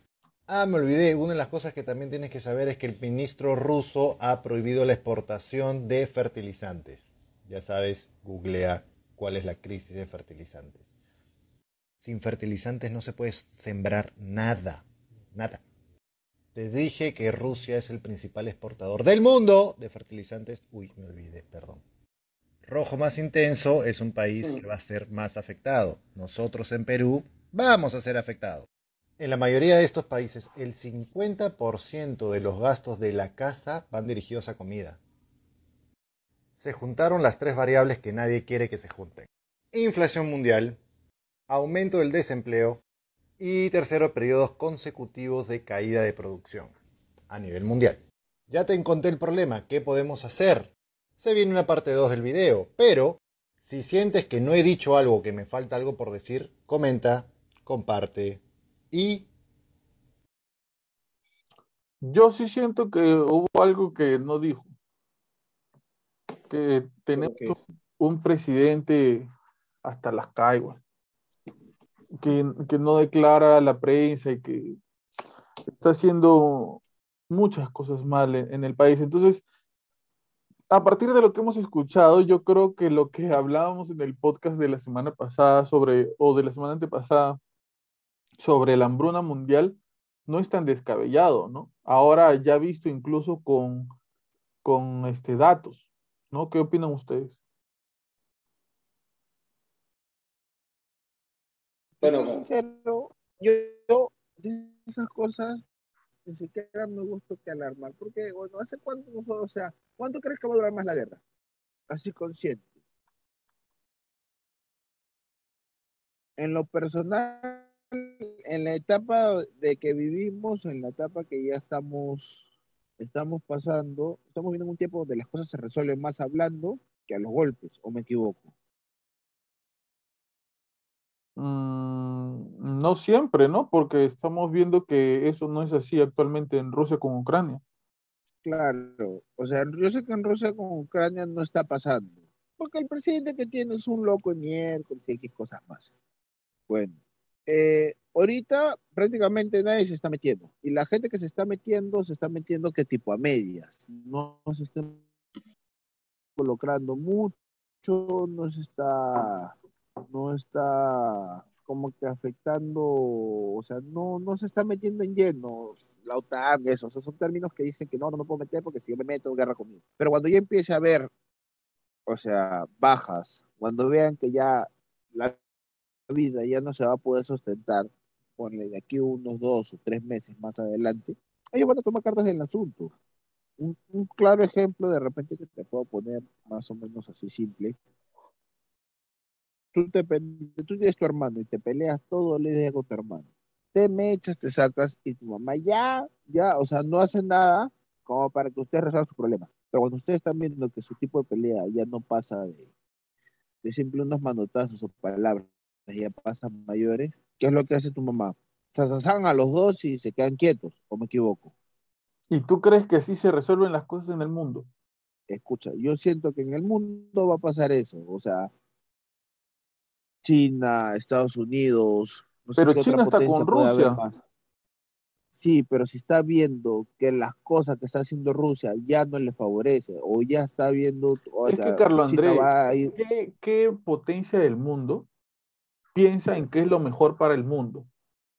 Ah, me olvidé, una de las cosas que también tienes que saber es que el ministro ruso ha prohibido la exportación de fertilizantes. Ya sabes, googlea cuál es la crisis de fertilizantes. Sin fertilizantes no se puede sembrar nada, nada. Te dije que Rusia es el principal exportador del mundo de fertilizantes. Uy, me olvidé, perdón. Rojo más intenso es un país que va a ser más afectado. Nosotros en Perú vamos a ser afectados. En la mayoría de estos países, el 50% de los gastos de la casa van dirigidos a comida. Se juntaron las tres variables que nadie quiere que se junten. Inflación mundial, aumento del desempleo y tercero, periodos consecutivos de caída de producción a nivel mundial. Ya te encontré el problema, ¿qué podemos hacer? Se viene una parte 2 del video, pero si sientes que no he dicho algo, que me falta algo por decir, comenta, comparte y Yo sí siento que hubo algo que no dijo. Que tenemos un presidente hasta las caiguas. Que, que no declara a la prensa y que está haciendo muchas cosas mal en, en el país. Entonces, a partir de lo que hemos escuchado, yo creo que lo que hablábamos en el podcast de la semana pasada sobre, o de la semana antepasada, sobre la hambruna mundial, no es tan descabellado, ¿no? Ahora ya visto incluso con, con este, datos, ¿no? ¿Qué opinan ustedes? Bueno, Sincero, yo, yo de esas cosas ni siquiera me gusta que alarmar, porque bueno, ¿hace cuánto nosotros, o sea, cuánto crees que va a durar más la guerra? Así consciente. En lo personal, en la etapa de que vivimos, en la etapa que ya estamos, estamos pasando, estamos viendo un tiempo donde las cosas se resuelven más hablando que a los golpes, ¿o me equivoco? Mm, no siempre, ¿no? Porque estamos viendo que eso no es así actualmente en Rusia con Ucrania. Claro, o sea, yo sé que en Rusia con Ucrania no está pasando, porque el presidente que tiene es un loco de miércoles y cosas más. Bueno, eh, ahorita prácticamente nadie se está metiendo, y la gente que se está metiendo, se está metiendo que tipo a medias, no se está involucrando mucho, no se está, no está como que afectando, o sea, no, no se está metiendo en lleno la OTAN, eso, o sea, son términos que dicen que no, no me puedo meter porque si yo me meto, guerra conmigo. Pero cuando ya empiece a haber, o sea, bajas, cuando vean que ya la vida ya no se va a poder sustentar, ponle de aquí unos dos o tres meses más adelante, ellos van a tomar cartas del asunto. Un, un claro ejemplo de repente que te puedo poner más o menos así simple. Tú, te, tú tienes tu hermano y te peleas todo el día con tu hermano te mechas, te sacas y tu mamá ya, ya, o sea, no hace nada como para que usted resuelva su problema. Pero cuando ustedes están viendo que su tipo de pelea ya no pasa de, de simple unos manotazos o palabras, ya pasan mayores, ¿qué es lo que hace tu mamá? Se asasan a los dos y se quedan quietos, o me equivoco. ¿Y tú crees que así se resuelven las cosas en el mundo? Escucha, yo siento que en el mundo va a pasar eso, o sea, China, Estados Unidos, pero China está con Rusia. Sí, pero si está viendo que las cosas que está haciendo Rusia ya no le favorece, o ya está viendo... es que, Carlos Andrés, ¿qué, potencia del mundo piensa en qué es lo mejor para el mundo?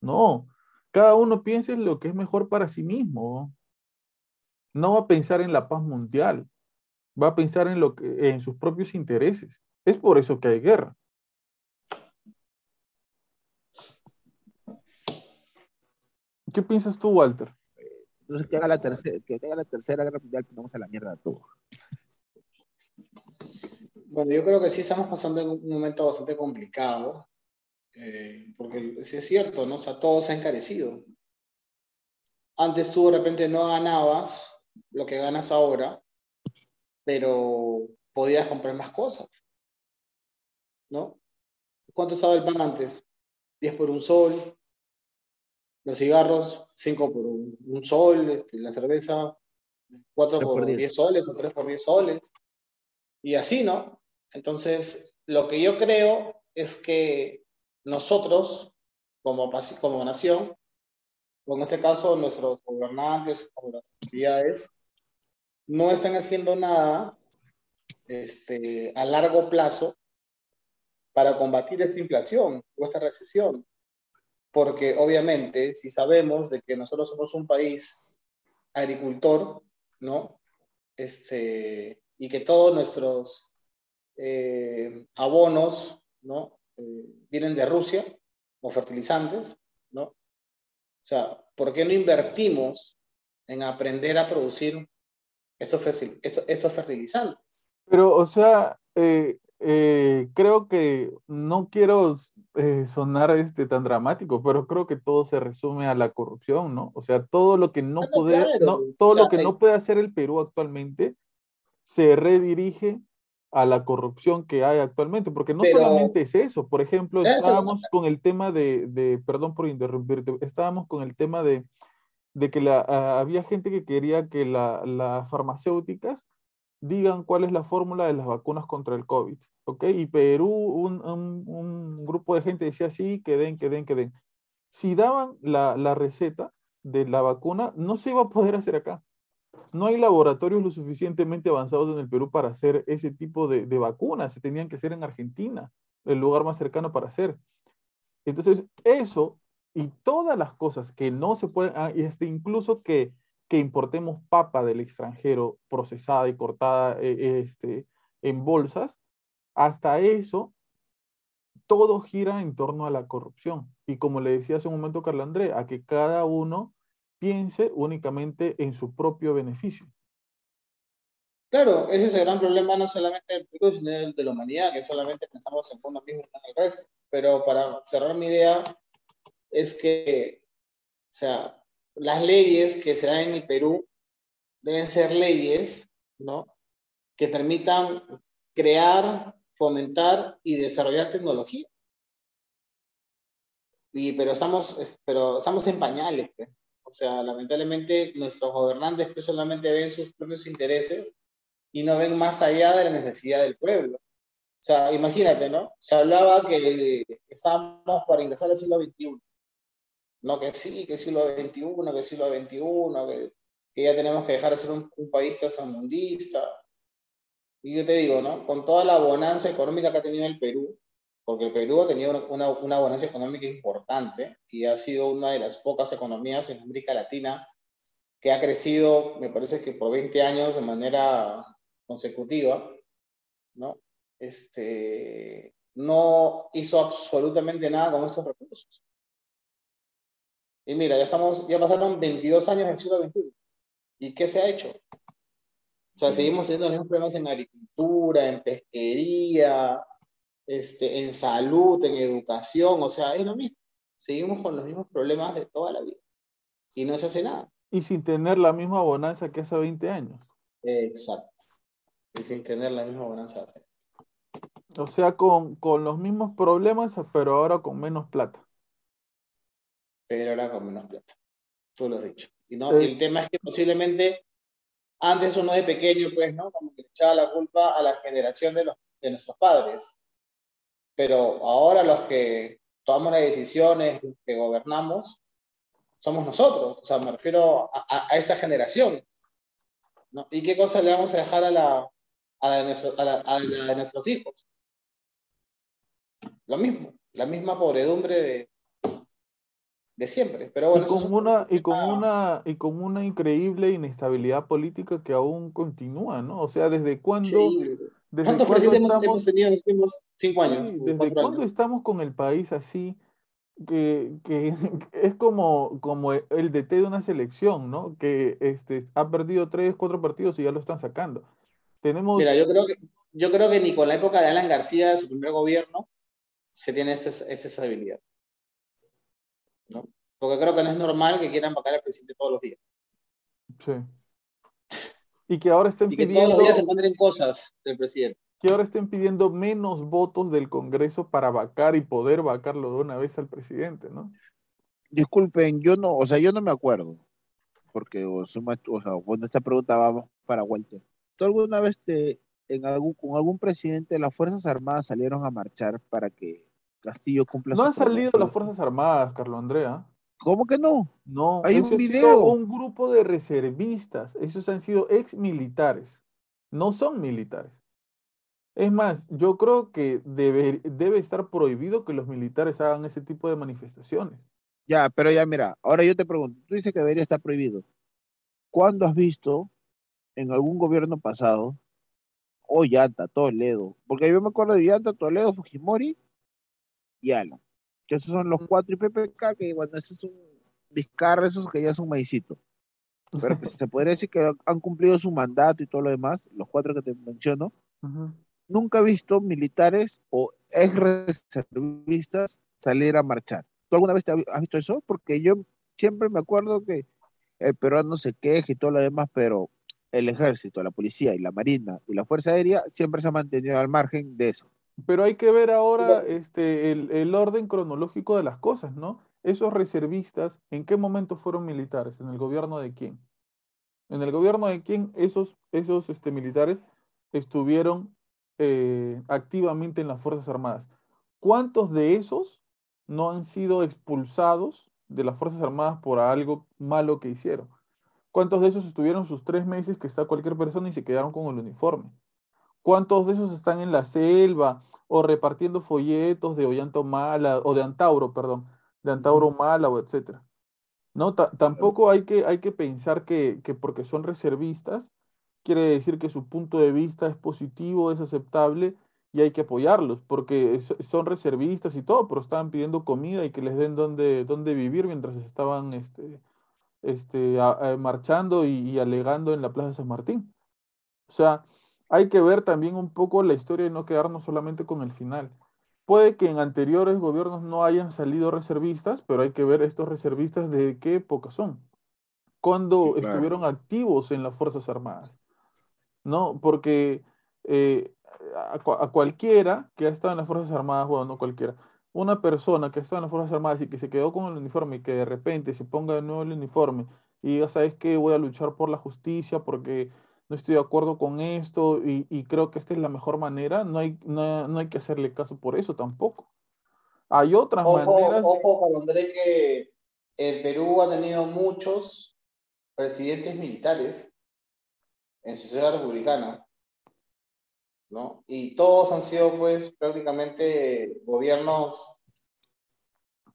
No, cada uno piensa en lo que es mejor para sí mismo. No va a pensar en la paz mundial, va a pensar en, lo que, en sus propios intereses. Es por eso que hay guerra. ¿Qué piensas tú, Walter? Entonces, que haga la tercera, que haga la tercera guerra mundial, vamos a la mierda todo. Bueno, yo creo que sí estamos pasando en un momento bastante complicado, eh, porque sí es cierto, ¿no? O sea, todo se ha encarecido. Antes tú de repente no ganabas lo que ganas ahora, pero podías comprar más cosas, ¿no? ¿Cuánto estaba el pan antes? 10 por un sol, los cigarros, 5 por un, sol, este, la cerveza, 4 por 10 soles o 3 por 10 soles. Y así, ¿no? Entonces, lo que yo creo es que nosotros, como, como nación, o en ese caso nuestros gobernantes o las autoridades, no están haciendo nada este, a largo plazo para combatir esta inflación o esta recesión porque obviamente si sabemos de que nosotros somos un país agricultor, ¿no? Este, y que todos nuestros eh, abonos, ¿no? Eh, vienen de Rusia, o fertilizantes, ¿no? O sea, ¿por qué no invertimos en aprender a producir estos, estos, fertilizantes? Pero, o sea, eh, creo que no quiero eh, sonar este, tan dramático, pero creo que todo se resume a la corrupción, ¿no? O sea, todo lo que no, puede, no, todo lo que no puede hacer el Perú actualmente se redirige a la corrupción que hay actualmente, porque no solamente es eso, por ejemplo, estábamos con el tema de, de, perdón por interrumpirte, estábamos con el tema de, de que la, ah, había gente que quería que la, las farmacéuticas digan cuál es la fórmula de las vacunas contra el COVID. ¿ok? Y Perú, un, un, grupo de gente decía sí, que den, que den, que den. Si daban la, la, receta de la vacuna, no se iba a poder hacer acá. No hay laboratorios lo suficientemente avanzados en el Perú para hacer ese tipo de, de vacunas. Se tenían que hacer en Argentina, el lugar más cercano para hacer. Entonces, eso y todas las cosas que no se pueden, ah, este, incluso que, que importemos papa del extranjero procesada y cortada eh, este, en bolsas, hasta eso, todo gira en torno a la corrupción. Y como le decía hace un momento Carlos André, a que cada uno piense únicamente en su propio beneficio. Claro, ese es el gran problema no solamente del Perú, sino de la humanidad, que solamente pensamos en uno mismo y en el resto. Pero para cerrar mi idea, es que, o sea, las leyes que se dan en el Perú deben ser leyes, ¿no? Que permitan crear, fomentar y desarrollar tecnología. Y, pero, estamos, pero estamos en pañales. pues. O sea, lamentablemente nuestros gobernantes pues, solamente ven sus propios intereses y no ven más allá de la necesidad del pueblo. O sea, imagínate, ¿no? Se hablaba que estábamos para ingresar al siglo XXI. No, que sí, que siglo XXI, que siglo XXI, que, que ya tenemos que dejar de ser un, un país tercermundista. Y yo te digo, ¿no? Con toda la bonanza económica que ha tenido el Perú, porque el Perú tenido una, una, una bonanza económica importante y ha sido una de las pocas economías en América Latina que ha crecido, me parece que por 20 años de manera consecutiva, ¿no? Este, no hizo absolutamente nada con esos recursos. Y mira, ya estamos, ya pasaron 22 años del siglo XXI. ¿Y qué se ha hecho? O sea, seguimos teniendo los mismos problemas en agricultura, en pesquería, este, en salud, en educación, o sea, es lo mismo. Seguimos con los mismos problemas de toda la vida. Y no se hace nada. Y sin tener la misma bonanza que hace 20 años. Exacto. Y sin tener la misma bonanza. O sea, con, con los mismos problemas, pero ahora con menos plata. Pero ahora con menos plata. Tú lo has dicho. Y no, Sí. el tema es que posiblemente antes uno de pequeño, pues, ¿no? Como que le echaba la culpa a la generación de, los, de nuestros padres. Pero ahora los que tomamos las decisiones, los que gobernamos, somos nosotros. O sea, me refiero a, a- a esta generación. ¿no? ¿Y qué cosa le vamos a dejar a la, a la de, nuestro- a la- a la de nuestros hijos? Lo mismo, la misma pobredumbre de, de siempre. Pero bueno, y con un una, y con una, y con una increíble inestabilidad política que aún continúa, ¿no? O sea, ¿desde cuándo, Increíble. ¿Cuántos presidentes hemos, estamos, hemos tenido en los últimos cinco años? sí, desde cuándo años? estamos con el país así? Que, que es como, como el DT de una selección, ¿no? Que este, ha perdido tres, cuatro partidos y ya lo están sacando. Tenemos, Mira, yo creo que, yo creo que ni con la época de Alan García, de su primer gobierno, se tiene esta, esta estabilidad. ¿no? Porque creo que no es normal que quieran vacar al presidente todos los días. sí. Y que ahora estén Y que todos pidiendo, los días se encuentren cosas del presidente. que ahora estén pidiendo menos votos del Congreso para vacar y poder vacarlo de una vez al presidente, ¿no? Disculpen, yo no, o sea, yo no me acuerdo, porque o o sea, cuando esta pregunta vamos para Walter. ¿Tú alguna vez te, en algún, con algún presidente de las Fuerzas Armadas salieron a marchar para que Castillo cumpla No sus han salido las? Fuerzas Armadas, Carlos Andrea. ¿Cómo que no? No, Hay un video. un grupo de reservistas. Esos han sido ex militares. No son militares. Es más, yo creo que debe, debe estar prohibido que los militares hagan ese tipo de manifestaciones. Ya, pero ya mira, ahora yo te pregunto, tú dices que debería estar prohibido. ¿Cuándo has visto en algún gobierno pasado, o Yanta, Toledo, porque yo me acuerdo de Yanta, Toledo, Fujimori y Alan, que esos son los cuatro y PPK, que bueno, ese es un Vizcarra, esos que ya son maicito. Pero que se podría decir que han cumplido su mandato y todo lo demás, los cuatro que te menciono, Ujú. nunca he visto militares o ex reservistas salir a marchar. ¿Tú alguna vez te has has visto eso? Porque yo siempre me acuerdo que el peruano se queja y todo lo demás, pero el ejército, la policía y la marina y la fuerza aérea siempre se han mantenido al margen de eso. Pero hay que ver ahora este, el, el orden cronológico de las cosas, ¿no? Esos reservistas, ¿en qué momento fueron militares? ¿En el gobierno de quién? En el gobierno de quién esos, esos este, militares estuvieron eh, activamente en las Fuerzas Armadas. ¿Cuántos de esos no han sido expulsados de las Fuerzas Armadas por algo malo que hicieron? ¿Cuántos de esos estuvieron sus tres meses que está cualquier persona y se quedaron con el uniforme? ¿Cuántos de esos están en la selva o repartiendo folletos de Ollanta Mala o de Antauro, perdón, de Antauro Mala o etcétera? No, Ta- tampoco hay que, hay que pensar que, que porque son reservistas quiere decir que su punto de vista es positivo, es aceptable y hay que apoyarlos, porque son reservistas y todo, pero estaban pidiendo comida y que les den donde, donde vivir mientras estaban este, este, a- a- marchando y, y alegando en la Plaza de San Martín. O sea, hay que ver también un poco la historia y no quedarnos solamente con el final. Puede que en anteriores gobiernos no hayan salido reservistas, pero hay que ver estos reservistas de qué época son, cuando Sí, claro. estuvieron activos en las Fuerzas Armadas, ¿no? Porque eh, a, cua- a cualquiera que ha estado en las Fuerzas Armadas, bueno, no cualquiera, una persona que ha estado en las Fuerzas Armadas y que se quedó con el uniforme y que de repente se ponga de nuevo el uniforme y diga, ¿sabes qué? Voy a luchar por la justicia porque no estoy de acuerdo con esto y, y creo que esta es la mejor manera, no hay, no, no hay que hacerle caso por eso tampoco. Hay otras Ojo, maneras, ojo con André que el Perú ha tenido muchos presidentes militares en su sociedad republicana, ¿no? Y todos han sido, pues, prácticamente gobiernos,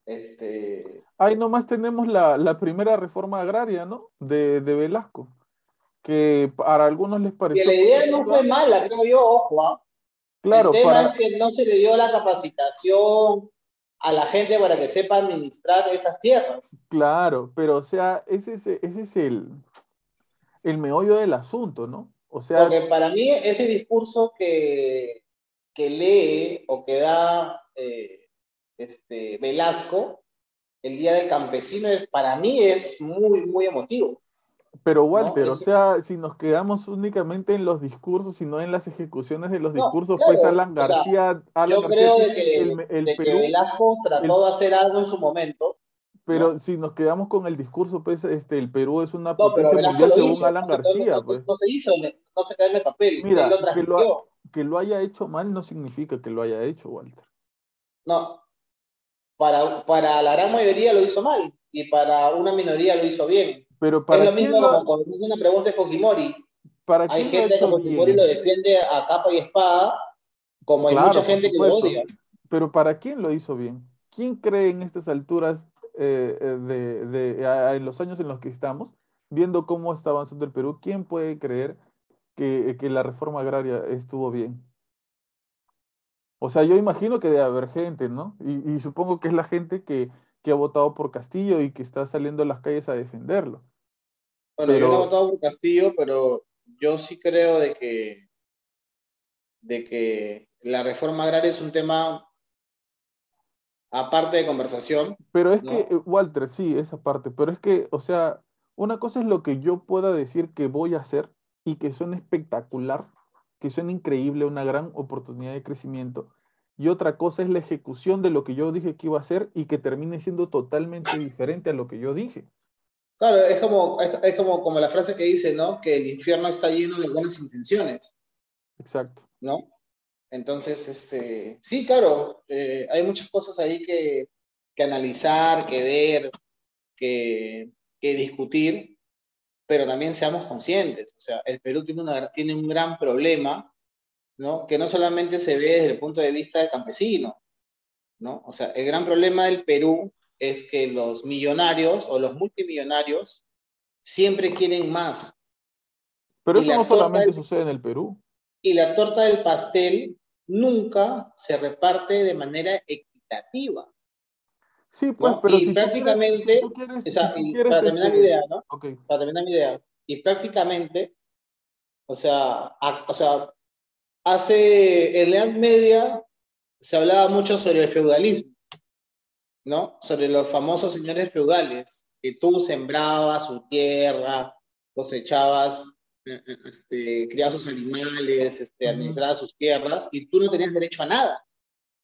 este, ahí nomás tenemos la, la primera reforma agraria, ¿no? De, de Velasco, que para algunos les que pareció... la idea no fue mala, creo yo, ojo, ¿ah? Claro, el tema para, es que no se le dio la capacitación a la gente para que sepa administrar esas tierras. claro, pero o sea, ese es, ese es el, el meollo del asunto, ¿no? O sea, Porque para mí ese discurso que, que lee o que da eh, este, Velasco el Día del Campesino, es, para mí es muy, muy emotivo. Pero Walter, o eso- sea, si nos quedamos únicamente en los discursos y no en las ejecuciones de los No, discursos, claro, pues Alan o sea, García, Alan Yo García creo de que, el, el de que Perú, Velasco trató de hacer algo en su momento, pero si nos quedamos con el discurso, pues este, el Perú es una potencia mundial según hizo, Alan García, no- pues. no se hizo, no se quedó en el papel, Mira, lo que lo ha-. Que lo haya hecho mal no significa que lo haya hecho, Walter. No, para, para la gran mayoría lo hizo mal y para una minoría lo hizo bien. Pero Es lo mismo lo cuando hizo una pregunta de Fujimori. para Hay gente que Fujimori lo defiende a capa y espada, como hay Claro, mucha gente que lo odia. Pero ¿para quién lo hizo bien? ¿Quién cree en estas alturas eh, eh, de, de- a- en los años en los que estamos, viendo cómo está avanzando el Perú, quién puede creer que, que la reforma agraria estuvo bien? O sea, yo imagino que debe haber gente, ¿no? Y, y supongo que es la gente que, que ha votado por Castillo y que está saliendo a las calles a defenderlo. Bueno, yo no he votado por Castillo, pero yo sí creo de que, de que la reforma agraria es un tema aparte de conversación. Pero es ¿no? que, eh, Walter, sí, esa parte, pero es que, o sea, una cosa es lo que yo pueda decir que voy a hacer y que suene espectacular, que suene increíble, una gran oportunidad de crecimiento, y otra cosa es la ejecución de lo que yo dije que iba a hacer y que termine siendo totalmente diferente a lo que yo dije. Claro, es como, es, es como, como la frase que dice, ¿no? Que el infierno está lleno de buenas intenciones, Exacto. ¿no? Entonces, este, sí, claro, eh, hay muchas cosas ahí que, que analizar, que ver, que, que discutir, pero también seamos conscientes. O sea, el Perú tiene, una, tiene un gran problema, ¿no? Que no solamente se ve desde el punto de vista del campesino, ¿no? O sea, el gran problema del Perú es que los millonarios o los multimillonarios siempre quieren más. Pero Y eso no solamente torta- sucede en el Perú. Y la torta del pastel nunca se reparte de manera equitativa. Sí, pues, ¿no? pero Y si tú quieres- prácticamente, si tú quieres- O sea, si quieres, para terminar mi este, idea, ¿no? ok, Para terminar mi idea. Y prácticamente, o sea, a- o sea, hace en la Edad Media se hablaba mucho sobre el feudalismo, ¿no? Sobre los famosos señores feudales, que tú sembrabas su tierra, cosechabas, eh, eh, este, criabas sus animales, este, administrabas sus tierras, y tú no tenías derecho a nada.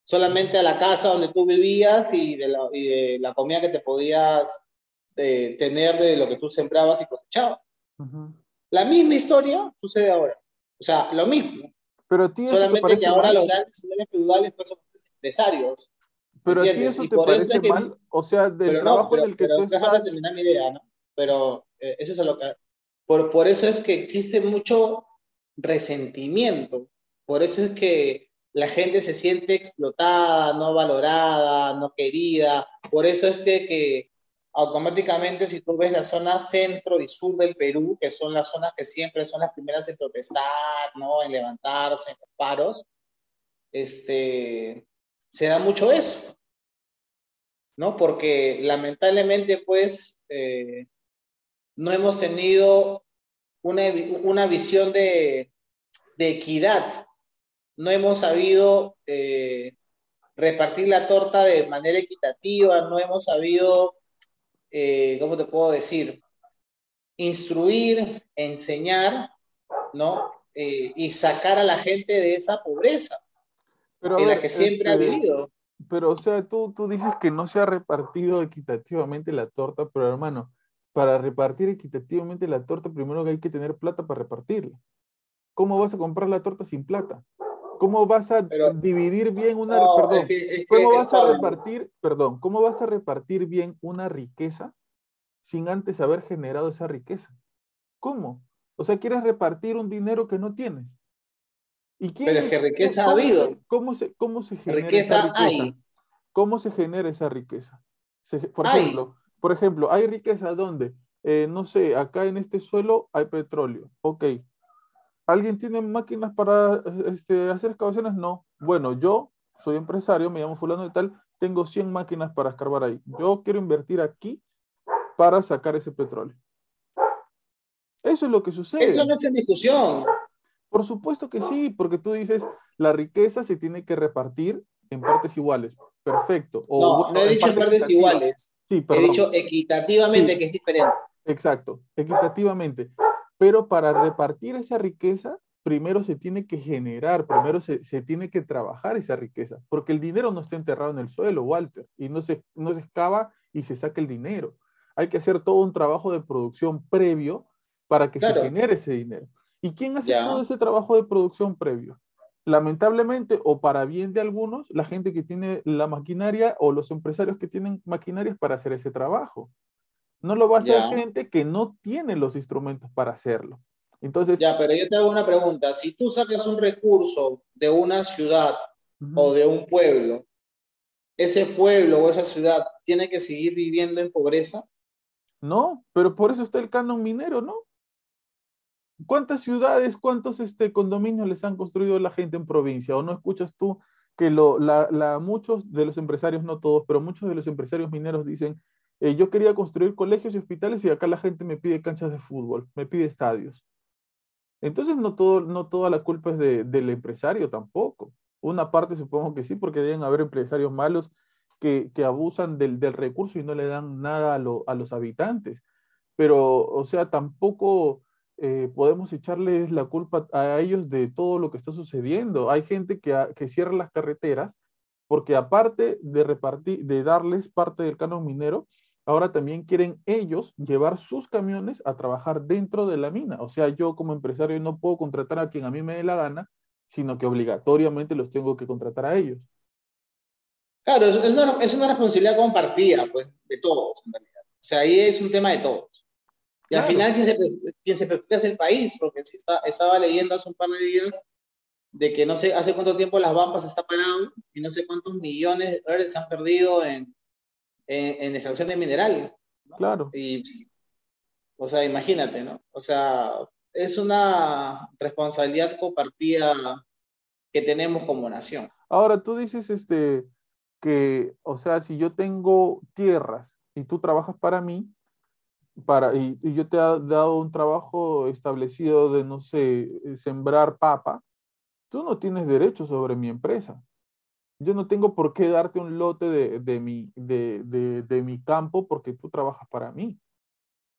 Solamente a la casa donde tú vivías y de la, y de la comida que te podías eh, tener de lo que tú sembrabas y cosechabas. La misma historia sucede ahora. O sea, lo mismo. Pero te Solamente que ahora los grandes señores feudales pues, son empresarios. Pero a ¿entiendes? eso Y te parece que- mal, o sea, del pero no, trabajo pero, en el que pero tú déjame estás, terminar mi idea, ¿no? Pero eh, eso es lo que... Por, por eso es que existe mucho resentimiento. Por eso es que la gente se siente explotada, no valorada, no querida. Por eso es que, que automáticamente si tú ves la zona centro y sur del Perú, que son las zonas que siempre son las primeras en protestar, ¿no? En levantarse, en los paros, este, se da mucho eso. ¿no? Porque lamentablemente, pues, eh, no hemos tenido una, una visión de, de equidad. No hemos sabido eh, repartir la torta de manera equitativa, no hemos sabido, eh, ¿cómo te puedo decir? Instruir, enseñar, ¿no? Y sacar a la gente de esa pobreza Pero, en la que siempre ha este, vivido. Pero, o sea, tú, tú dices que no se ha repartido equitativamente la torta, pero hermano, para repartir equitativamente la torta, primero que hay que tener plata para repartirla. ¿Cómo vas a comprar la torta sin plata? ¿Cómo vas a Pero- dividir bien una, No, perdón, es que- es que- ¿cómo vas a repartir, perdón, cómo vas a repartir bien una riqueza sin antes haber generado esa riqueza? ¿Cómo? O sea, quieres repartir un dinero que no tienes. ¿Y quién Pero es que riqueza ha cómo se- habido. ¿Cómo se, cómo se genera Riqueza esa riqueza? hay. ¿Cómo se genera esa riqueza? Se- por Hay. ejemplo, por ejemplo, hay riqueza donde, eh, no sé, acá en este suelo hay petróleo. Ok. ¿Alguien tiene máquinas para este, hacer excavaciones? No. Bueno, yo soy empresario, me llamo fulano de tal, tengo 100 máquinas para escarbar ahí. Yo quiero invertir aquí para sacar ese petróleo. Eso es lo que sucede. Eso no está en discusión. Por supuesto que sí, porque tú dices, la riqueza se tiene que repartir en partes iguales. Perfecto. O, No, bueno, no he dicho en partes iguales. Sí, He perdón. dicho equitativamente, Sí. que es diferente. Exacto, equitativamente. Pero para repartir esa riqueza, primero se tiene que generar, primero se, se tiene que trabajar esa riqueza, porque el dinero no está enterrado en el suelo, Walter, y no se, no se excava y se saca el dinero. Hay que hacer todo un trabajo de producción previo para que Claro. se genere ese dinero. ¿Y quién hace todo ese trabajo de producción previo? Lamentablemente, o para bien de algunos, la gente que tiene la maquinaria o los empresarios que tienen maquinarias para hacer ese trabajo. No lo va a hacer Ya. gente que no tiene los instrumentos para hacerlo. Entonces, Ya, pero yo te hago una pregunta. Si tú sacas un recurso de una ciudad o de un pueblo, ese pueblo o esa ciudad tiene que seguir viviendo en pobreza. no, pero por eso está el canon minero, ¿no? ¿Cuántas ciudades, cuántos este, condominios les han construido la gente en provincia? ¿O no escuchas tú que lo, la, muchos de los empresarios, no todos, pero muchos de los empresarios mineros dicen, eh, yo quería construir colegios y hospitales y acá la gente me pide canchas de fútbol, me pide estadios. Entonces no, todo, no toda la culpa es de- del empresario tampoco. Una parte supongo que sí, porque deben haber empresarios malos que, que abusan del, del recurso y no le dan nada a, lo- a los habitantes. Pero, o sea, tampoco eh, podemos echarles la culpa a ellos de todo lo que está sucediendo. Hay gente que, que cierra las carreteras porque aparte de repartir, de darles parte del canon minero, ahora también quieren ellos llevar sus camiones a trabajar dentro de la mina. O sea, yo como empresario no puedo contratar a quien a mí me dé la gana, sino que obligatoriamente los tengo que contratar a ellos. Claro, es una, es una responsabilidad compartida, pues, de todos, en realidad. O sea, ahí es un tema de todos. Y al Claro. final, quien se, quien se preocupa es el país, porque sí está- estaba leyendo hace un par de días de que no sé hace cuánto tiempo las Bambas está parado y no sé cuántos millones de dólares se han perdido en, en, en extracción de mineral. Claro. Y, o sea, imagínate, ¿no? O sea, es una responsabilidad compartida que tenemos como nación. Ahora tú dices este que, o sea, si yo tengo tierras y tú trabajas para mí, para, y, y yo te he dado un trabajo establecido de, no sé, eh, sembrar papa, tú no tienes derecho sobre mi empresa. Yo no tengo por qué darte un lote de, de mi, de, de- de mi campo porque tú trabajas para mí.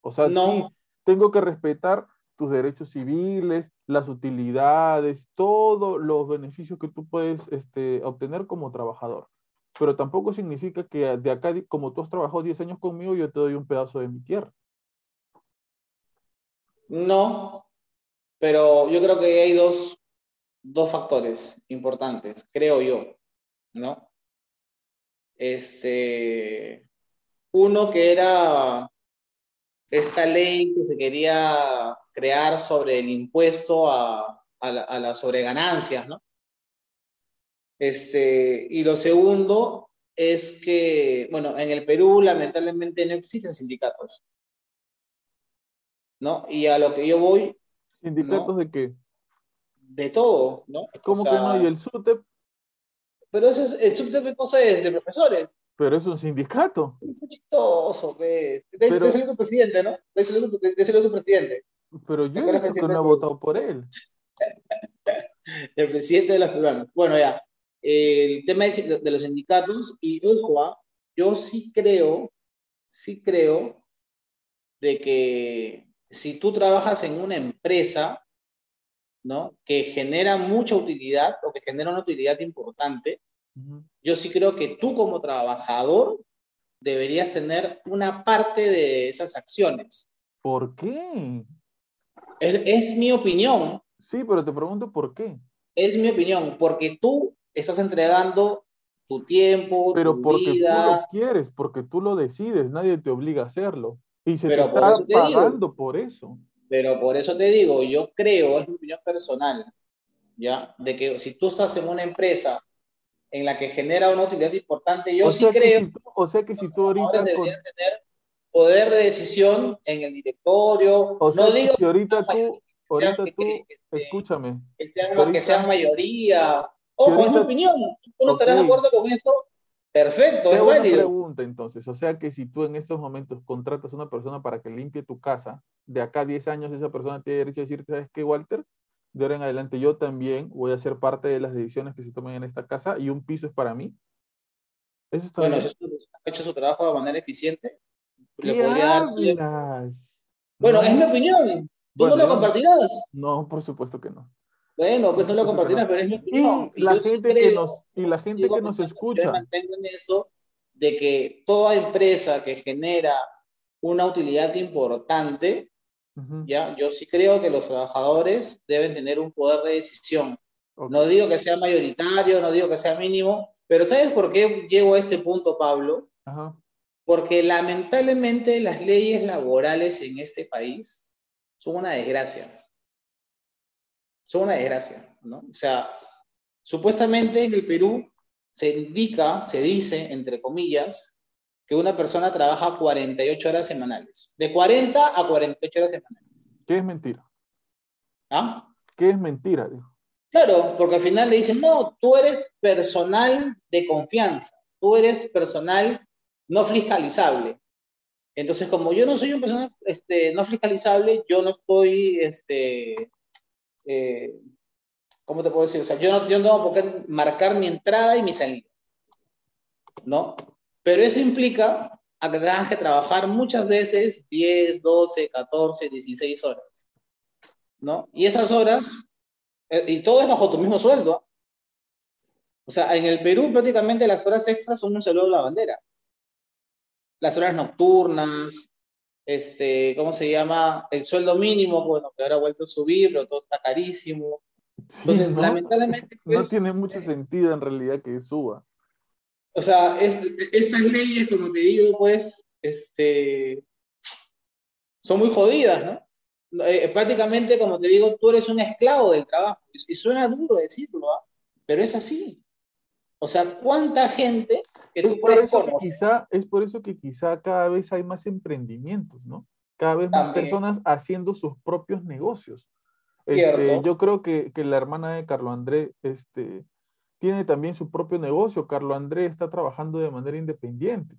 O sea, No. sí, tengo que respetar tus derechos civiles, las utilidades, todos los beneficios que tú puedes este, obtener como trabajador. Pero tampoco significa que de acá, como tú has trabajado 10 años conmigo, yo te doy un pedazo de mi tierra. No, pero yo creo que hay dos, dos factores importantes, creo yo, ¿no? Este, uno que era esta ley que se quería crear sobre el impuesto a, a, la- a las sobreganancias, ¿no? Este, y lo segundo es que, bueno, en el Perú lamentablemente no existen sindicatos, ¿no? Y a lo que yo voy, ¿Sindicatos No. de qué? de todo, ¿no? ¿Cómo O sea, que no? Y el SUTEP, Pero eso es, el subte es cosa de, de profesores. pero es un sindicato. Es chistoso, ve. De, Pero- de presidente, ¿no? De tu presidente. Pero yo he que no he votado por él. El presidente de los peruanos. Bueno, ya. el tema de, de los sindicatos y ah, yo sí creo, sí creo de que si tú trabajas en una empresa, ¿no? Que genera mucha utilidad o que genera una utilidad importante, yo sí creo que tú como trabajador deberías tener una parte de esas acciones. ¿Por qué? Es, es mi opinión. Sí, pero te pregunto por qué. Es mi opinión, porque tú estás entregando tu tiempo, Pero tu porque vida. tú lo quieres, porque tú lo decides, nadie te obliga a hacerlo. Y se Pero por está eso te digo. pagando por eso. Pero por eso te digo, yo creo, es mi opinión personal, ¿ya? De que si tú estás en una empresa en la que genera una utilidad importante, yo o sí creo si tú- o sea que si tú ahorita con- tener poder de decisión en el directorio. o sea no que digo ahorita que tú, ahorita que- tú, que- escúchame, que sean, ahorita- que sean mayoría. Ojo, es mi opinión. ¿Tú no estarás de acuerdo con eso? Perfecto, es hago una válido. pregunta entonces, o sea que si tú en estos momentos contratas a una persona para que limpie tu casa, de acá a 10 años esa persona tiene derecho a decirte, ¿sabes qué, Walter? De ahora en adelante yo también voy a ser parte de las decisiones que se tomen en esta casa y un piso es para mí. Eso está Bueno, has hecho su trabajo de manera eficiente, le ¿Qué podría? Bueno, No, es mi opinión. ¿Tú Bueno, no lo yo- compartirás? No, por supuesto que no. Bueno, pues no lo que compartirás, pero es mi opinión. Y la yo sí gente que creo- nos, y la gente que nos Yo me escucha, mantengo en eso de que toda empresa que genera una utilidad importante, Ujú, ya, yo sí creo que los trabajadores deben tener un poder de decisión. ok. No digo que sea mayoritario, no digo que sea mínimo, pero ¿sabes por qué llego a este punto, Pablo? Ajá. Porque lamentablemente las leyes laborales en este país son una desgracia. Son una desgracia, ¿no? O sea, supuestamente en el Perú se indica, se dice, entre comillas, que una persona trabaja 48 horas semanales. De 40 a 48 horas semanales. ¿Qué es mentira? ¿Ah? ¿Qué es mentira? Claro, porque al final le dicen, no, tú eres personal de confianza, tú eres personal no fiscalizable. Entonces, como yo no soy un personal este, no fiscalizable, yo no estoy, este, eh, ¿cómo te puedo decir? O sea, yo no, yo no tengo por qué marcar mi entrada y mi salida, ¿no? Pero eso implica a que tengas que trabajar muchas veces 10, 12, 14, 16 horas, ¿no? Y esas horas eh, Y todo es bajo tu mismo sueldo. O sea, en el Perú prácticamente las horas extras son un saludo a la bandera. Las horas nocturnas, este, ¿cómo se llama? El sueldo mínimo, bueno, que ahora ha vuelto a subir, pero todo está carísimo. Sí, Entonces, ¿no? lamentablemente, No pues, tiene mucho sentido en realidad que suba. o sea, es- estas leyes, como te digo, pues, este, son muy jodidas, ¿no? Eh, prácticamente, como te digo, tú eres un esclavo del trabajo. Y, y suena duro decirlo, ¿ah? pero es así. O sea, ¿cuánta gente que Es tú por, puedes conocer? quizá, es por eso que quizá cada vez hay más emprendimientos, ¿no? Cada vez más También. personas haciendo sus propios negocios. Este, yo creo que, que la hermana de Carlo André este, tiene también su propio negocio. Carlo André está trabajando de manera independiente,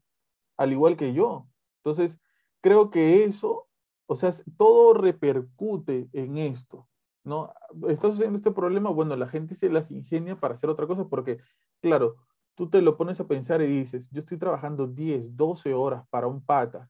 al igual que yo. Entonces, creo que eso, o sea, todo repercute en esto, ¿no? Estás haciendo este problema, bueno, la gente se las ingenia para hacer otra cosa, porque, claro, tú te lo pones a pensar y dices, yo estoy trabajando 10, 12 horas para un pata,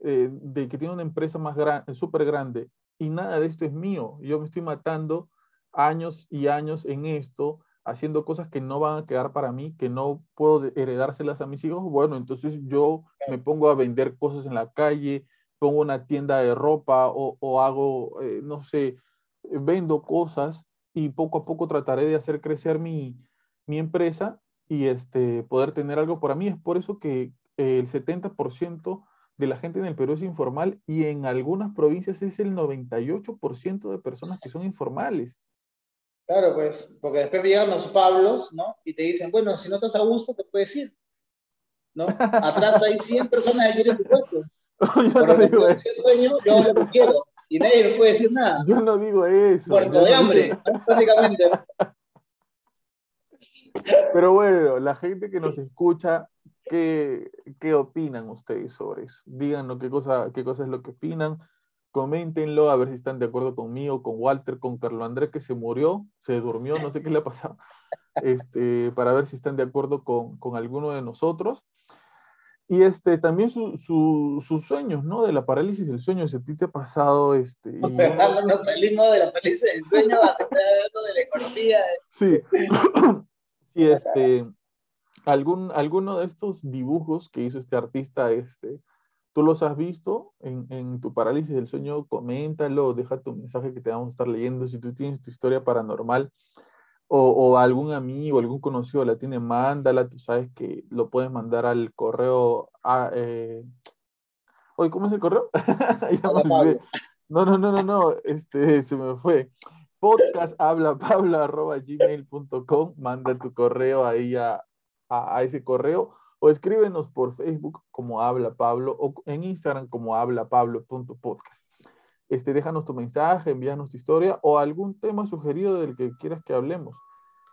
eh, de que tiene una empresa más grande, súper grande, y nada de esto es mío. Yo me estoy matando años y años en esto, haciendo cosas que no van a quedar para mí, que no puedo heredárselas a mis hijos. Bueno, entonces yo me pongo a vender cosas en la calle, pongo una tienda de ropa o, o hago, eh, no sé, vendo cosas y poco a poco trataré de hacer crecer mi, mi empresa y este, poder tener algo para mí. Es por eso que eh, el 70% de la gente en el Perú es informal y en algunas provincias es el 98% de personas que son informales. Claro, pues, porque después llegan los Pablos, ¿no? Y te dicen, bueno, si no estás a gusto, te puedes ir, ¿no? Atrás hay 100 personas que quieren tu puesto. yo, no Pero como digo eso, soy dueño, yo hago lo que quiero. Y nadie me puede decir nada. yo no digo eso. Muerto de no hambre, prácticamente. Pero bueno, la gente que nos escucha, ¿qué, qué opinan ustedes sobre eso? Díganos qué cosa, qué cosa es lo que opinan, Coméntenlo a ver si están de acuerdo conmigo, con Walter, con Carlos Andrés que se murió, se durmió, no sé qué le ha pasado, este, para ver si están de acuerdo con, con alguno de nosotros. Y este, también su, su, sus sueños, ¿no? De la parálisis del sueño, si a ti te ha pasado, este... y- Nos salimos de la parálisis del sueño a estar hablando de la economía. Sí. Sí, este, algún, alguno de estos dibujos que hizo este artista, este, tú los has visto en, en tu parálisis del sueño, coméntalo, deja tu mensaje que te vamos a estar leyendo. Si tú tienes tu historia paranormal o, o algún amigo, algún conocido la tiene, mándala, tú sabes que lo puedes mandar al correo. A, eh... Oye, ¿cómo es el correo? No, no, no, no, no, este, se me fue. Podcast manda tu correo ahí a, a, a ese correo o escríbenos por Facebook como habla Pablo o en Instagram como habla Pablo.podcast. Este, déjanos tu mensaje, envíanos tu historia o algún tema sugerido del que quieras que hablemos.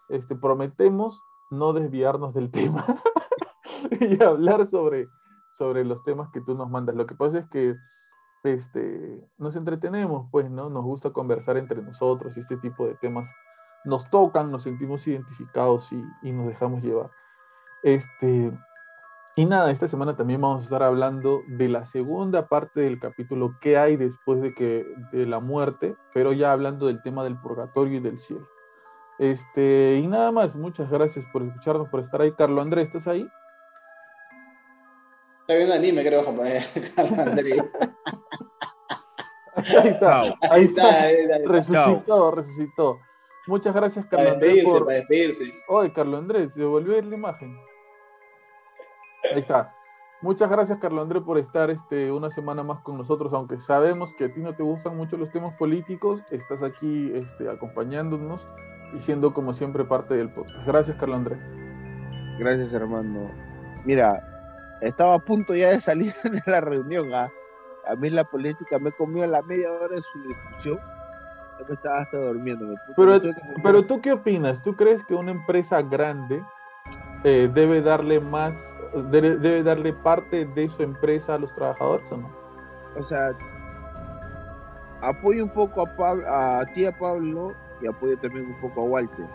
Este, prometemos no desviarnos del tema y hablar sobre, sobre los temas que tú nos mandas. Lo que pasa es que este, nos entretenemos, pues, ¿no? Nos gusta conversar entre nosotros y este tipo de temas nos tocan, nos sentimos identificados y, y nos dejamos llevar. Este, y nada, esta semana también vamos a estar hablando de la segunda parte del capítulo que hay después de que de la muerte, pero ya hablando del tema del purgatorio y del cielo. Este, y nada más, muchas gracias por escucharnos, por estar ahí. Carlos Andrés, ¿estás ahí? Está viendo anime, creo, japonés. Carlos Andrés. Ahí está, ahí está. Resucitó, resucitó. Muchas gracias, Para Carlos Andrés. despedirse, Por... para despedirse. Oye, Carlos Andrés, se volvió a ir la imagen. Ahí está. Muchas gracias, Carlos Andrés, por estar este, una semana más con nosotros, aunque sabemos que a ti no te gustan mucho los temas políticos, estás aquí este, acompañándonos y siendo como siempre parte del podcast. Gracias, Carlos Andrés. Gracias, hermano. Mira, estaba a punto ya de salir de la reunión. ¿ah? A mí la política me comió la media hora de su discusión. Yo me estaba hasta durmiendo. me Pero, me pero tú qué opinas? ¿Tú crees que una empresa grande eh, debe darle más, debe, debe darle parte de su empresa a los trabajadores o no? o sea, apoyo un poco a, Pablo, a ti, a Pablo, y apoyo también un poco a Walter.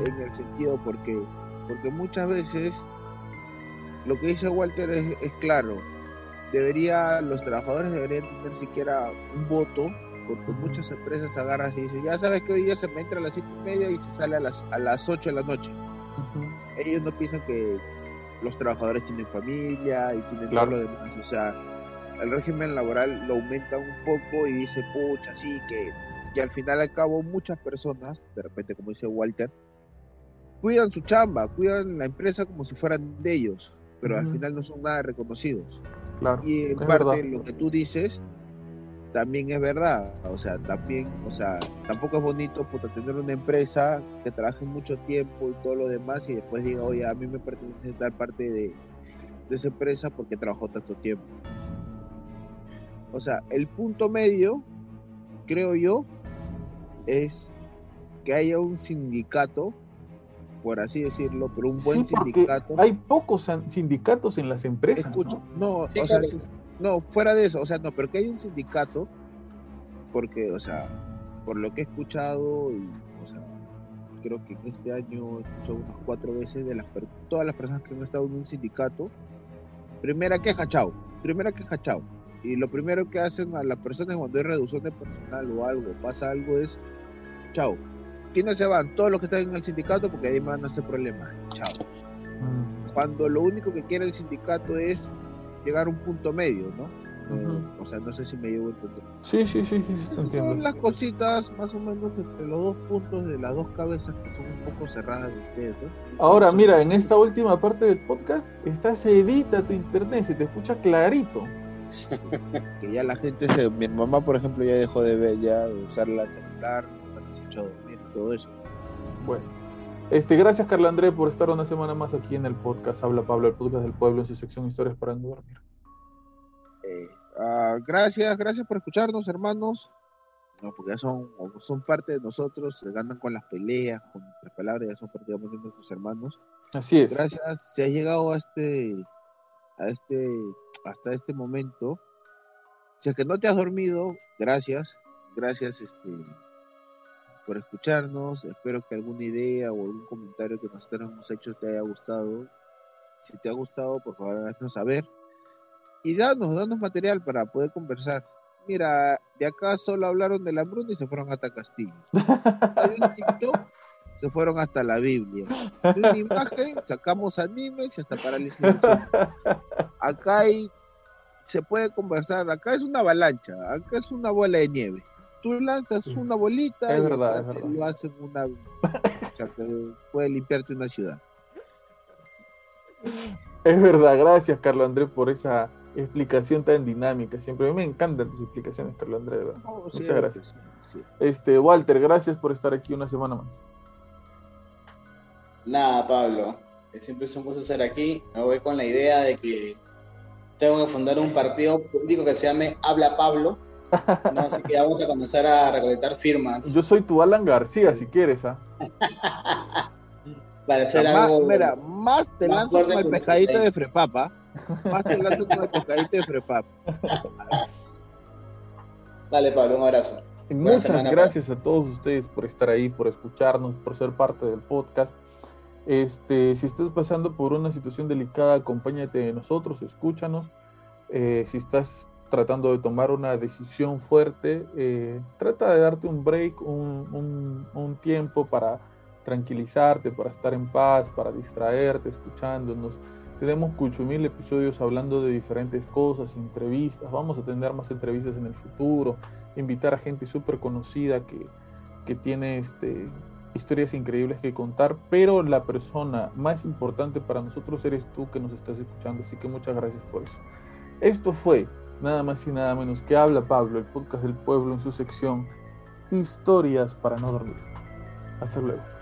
en el sentido porque porque muchas veces lo que dice Walter es, es claro debería los trabajadores deberían tener siquiera un voto porque muchas empresas agarran y dicen ya sabes que hoy día se me entra a las siete y media y se sale a las a las 8 de la noche ellos no piensan que los trabajadores tienen familia y tienen Claro. todo lo demás o sea el régimen laboral lo aumenta un poco y dice pucha sí que que al final al cabo muchas personas de repente como dice Walter cuidan su chamba, cuidan la empresa como si fueran de ellos, pero al final no son nada reconocidos. Claro. Y en parte verdad. lo que tú dices también es verdad, o sea, también, o sea, tampoco es bonito puta, tener una empresa que trabaje mucho tiempo y todo lo demás y después diga, oye, a mí me pertenece tal parte de, de esa empresa porque trabajó tanto tiempo. O sea, el punto medio, creo yo, es que haya un sindicato, por así decirlo, pero un buen Sí, sindicato. Hay pocos sindicatos en las empresas. Escucha, ¿no? no, Sí, o sea, claro. si- no, fuera de eso, o sea, no, pero que hay un sindicato, porque, o sea, por lo que he escuchado, y, o sea, creo que en este año he escuchado unas cuatro veces de las todas las personas que han estado en un sindicato, primera queja, chao, primera queja, chao. Y lo primero que hacen a las personas cuando hay reducción de personal o algo, pasa algo, es, chao. ¿Quiénes se van? Todos los que están en el sindicato porque ahí me van a hacer problemas. Chao Mm. cuando lo único que quiere el sindicato es llegar a un punto medio, ¿no? Eh, Ujú. o sea, no sé si me llevo a entender. Sí, sí, sí, sí, son las cositas más o menos entre los dos puntos de las dos cabezas que son un poco cerradas de ustedes, ¿no? Ahora, Son- mira, en esta última parte del podcast está sedita tu internet, se te escucha clarito. Que ya la gente, se, mi mamá por ejemplo ya dejó de ver, ya de usar la celular, no la escucha dormir, todo eso. Bueno, este, gracias Carlos Andrés por estar una semana más aquí en el podcast. Habla Pablo, el podcast del pueblo en su sección Historias para no dormir. Eh, ah, gracias, gracias por escucharnos, hermanos. No, porque ya son, son parte de nosotros, se ganan con las peleas, con nuestras palabras, ya son prácticamente nuestros hermanos. Así es. Gracias, si has llegado a este, a este, hasta este momento. Si es que no te has dormido, gracias, gracias este, por escucharnos. Espero que alguna idea o algún comentario que nosotros hemos hecho te haya gustado. Si te ha gustado, por favor, haznos saber. Y danos, danos material para poder conversar. Mira, de acá solo hablaron de la hambruna y se fueron hasta Castillo. Hay un TikTok, se fueron hasta la Biblia. De una imagen sacamos animes y hasta parálisis del. Acá hay, se puede conversar, acá es una avalancha, acá es una bola de nieve. Tú lanzas una bolita Es y verdad, es lo hacen una, o sea, que puede limpiarte una ciudad. Es verdad, gracias Carlos Andrés por esa explicación tan dinámica. Siempre a mí me encantan tus explicaciones, Carlos Andrés. Oh, Muchas gracias. sí, sí. Este, Walter, gracias por estar aquí una semana más. Nada, Pablo. Siempre es un gusto estar aquí. Me voy con la idea de que tengo que fundar un partido político que se llame Habla Pablo. ¿No? Así que vamos a comenzar a recolectar firmas Yo soy tu Alan García, si quieres, ¿ah? para hacer Más- algo. mira, más te más lanzas fuerte con el pescadito de frepapa. Más te lanzas con el pescadito de frepapa. Dale, Pablo, un abrazo. Muchas semana, gracias a todos ustedes por estar ahí, por escucharnos, por ser parte del podcast. Este, si estás pasando por una situación delicada, acompáñate de nosotros, escúchanos. Eh, si estás tratando de tomar una decisión fuerte, eh, trata de darte un break, un, un- tiempo para tranquilizarte, para estar en paz, para distraerte, escuchándonos. Tenemos mil episodios hablando de diferentes cosas, entrevistas. Vamos a tener más entrevistas en el futuro invitar a gente súper conocida que, que tiene este, historias increíbles que contar, pero la persona más importante para nosotros eres tú que nos estás escuchando, así que muchas gracias por eso. Esto fue nada más y nada menos que Habla Pablo, el podcast del pueblo en su sección Historias para no dormir. Hasta luego.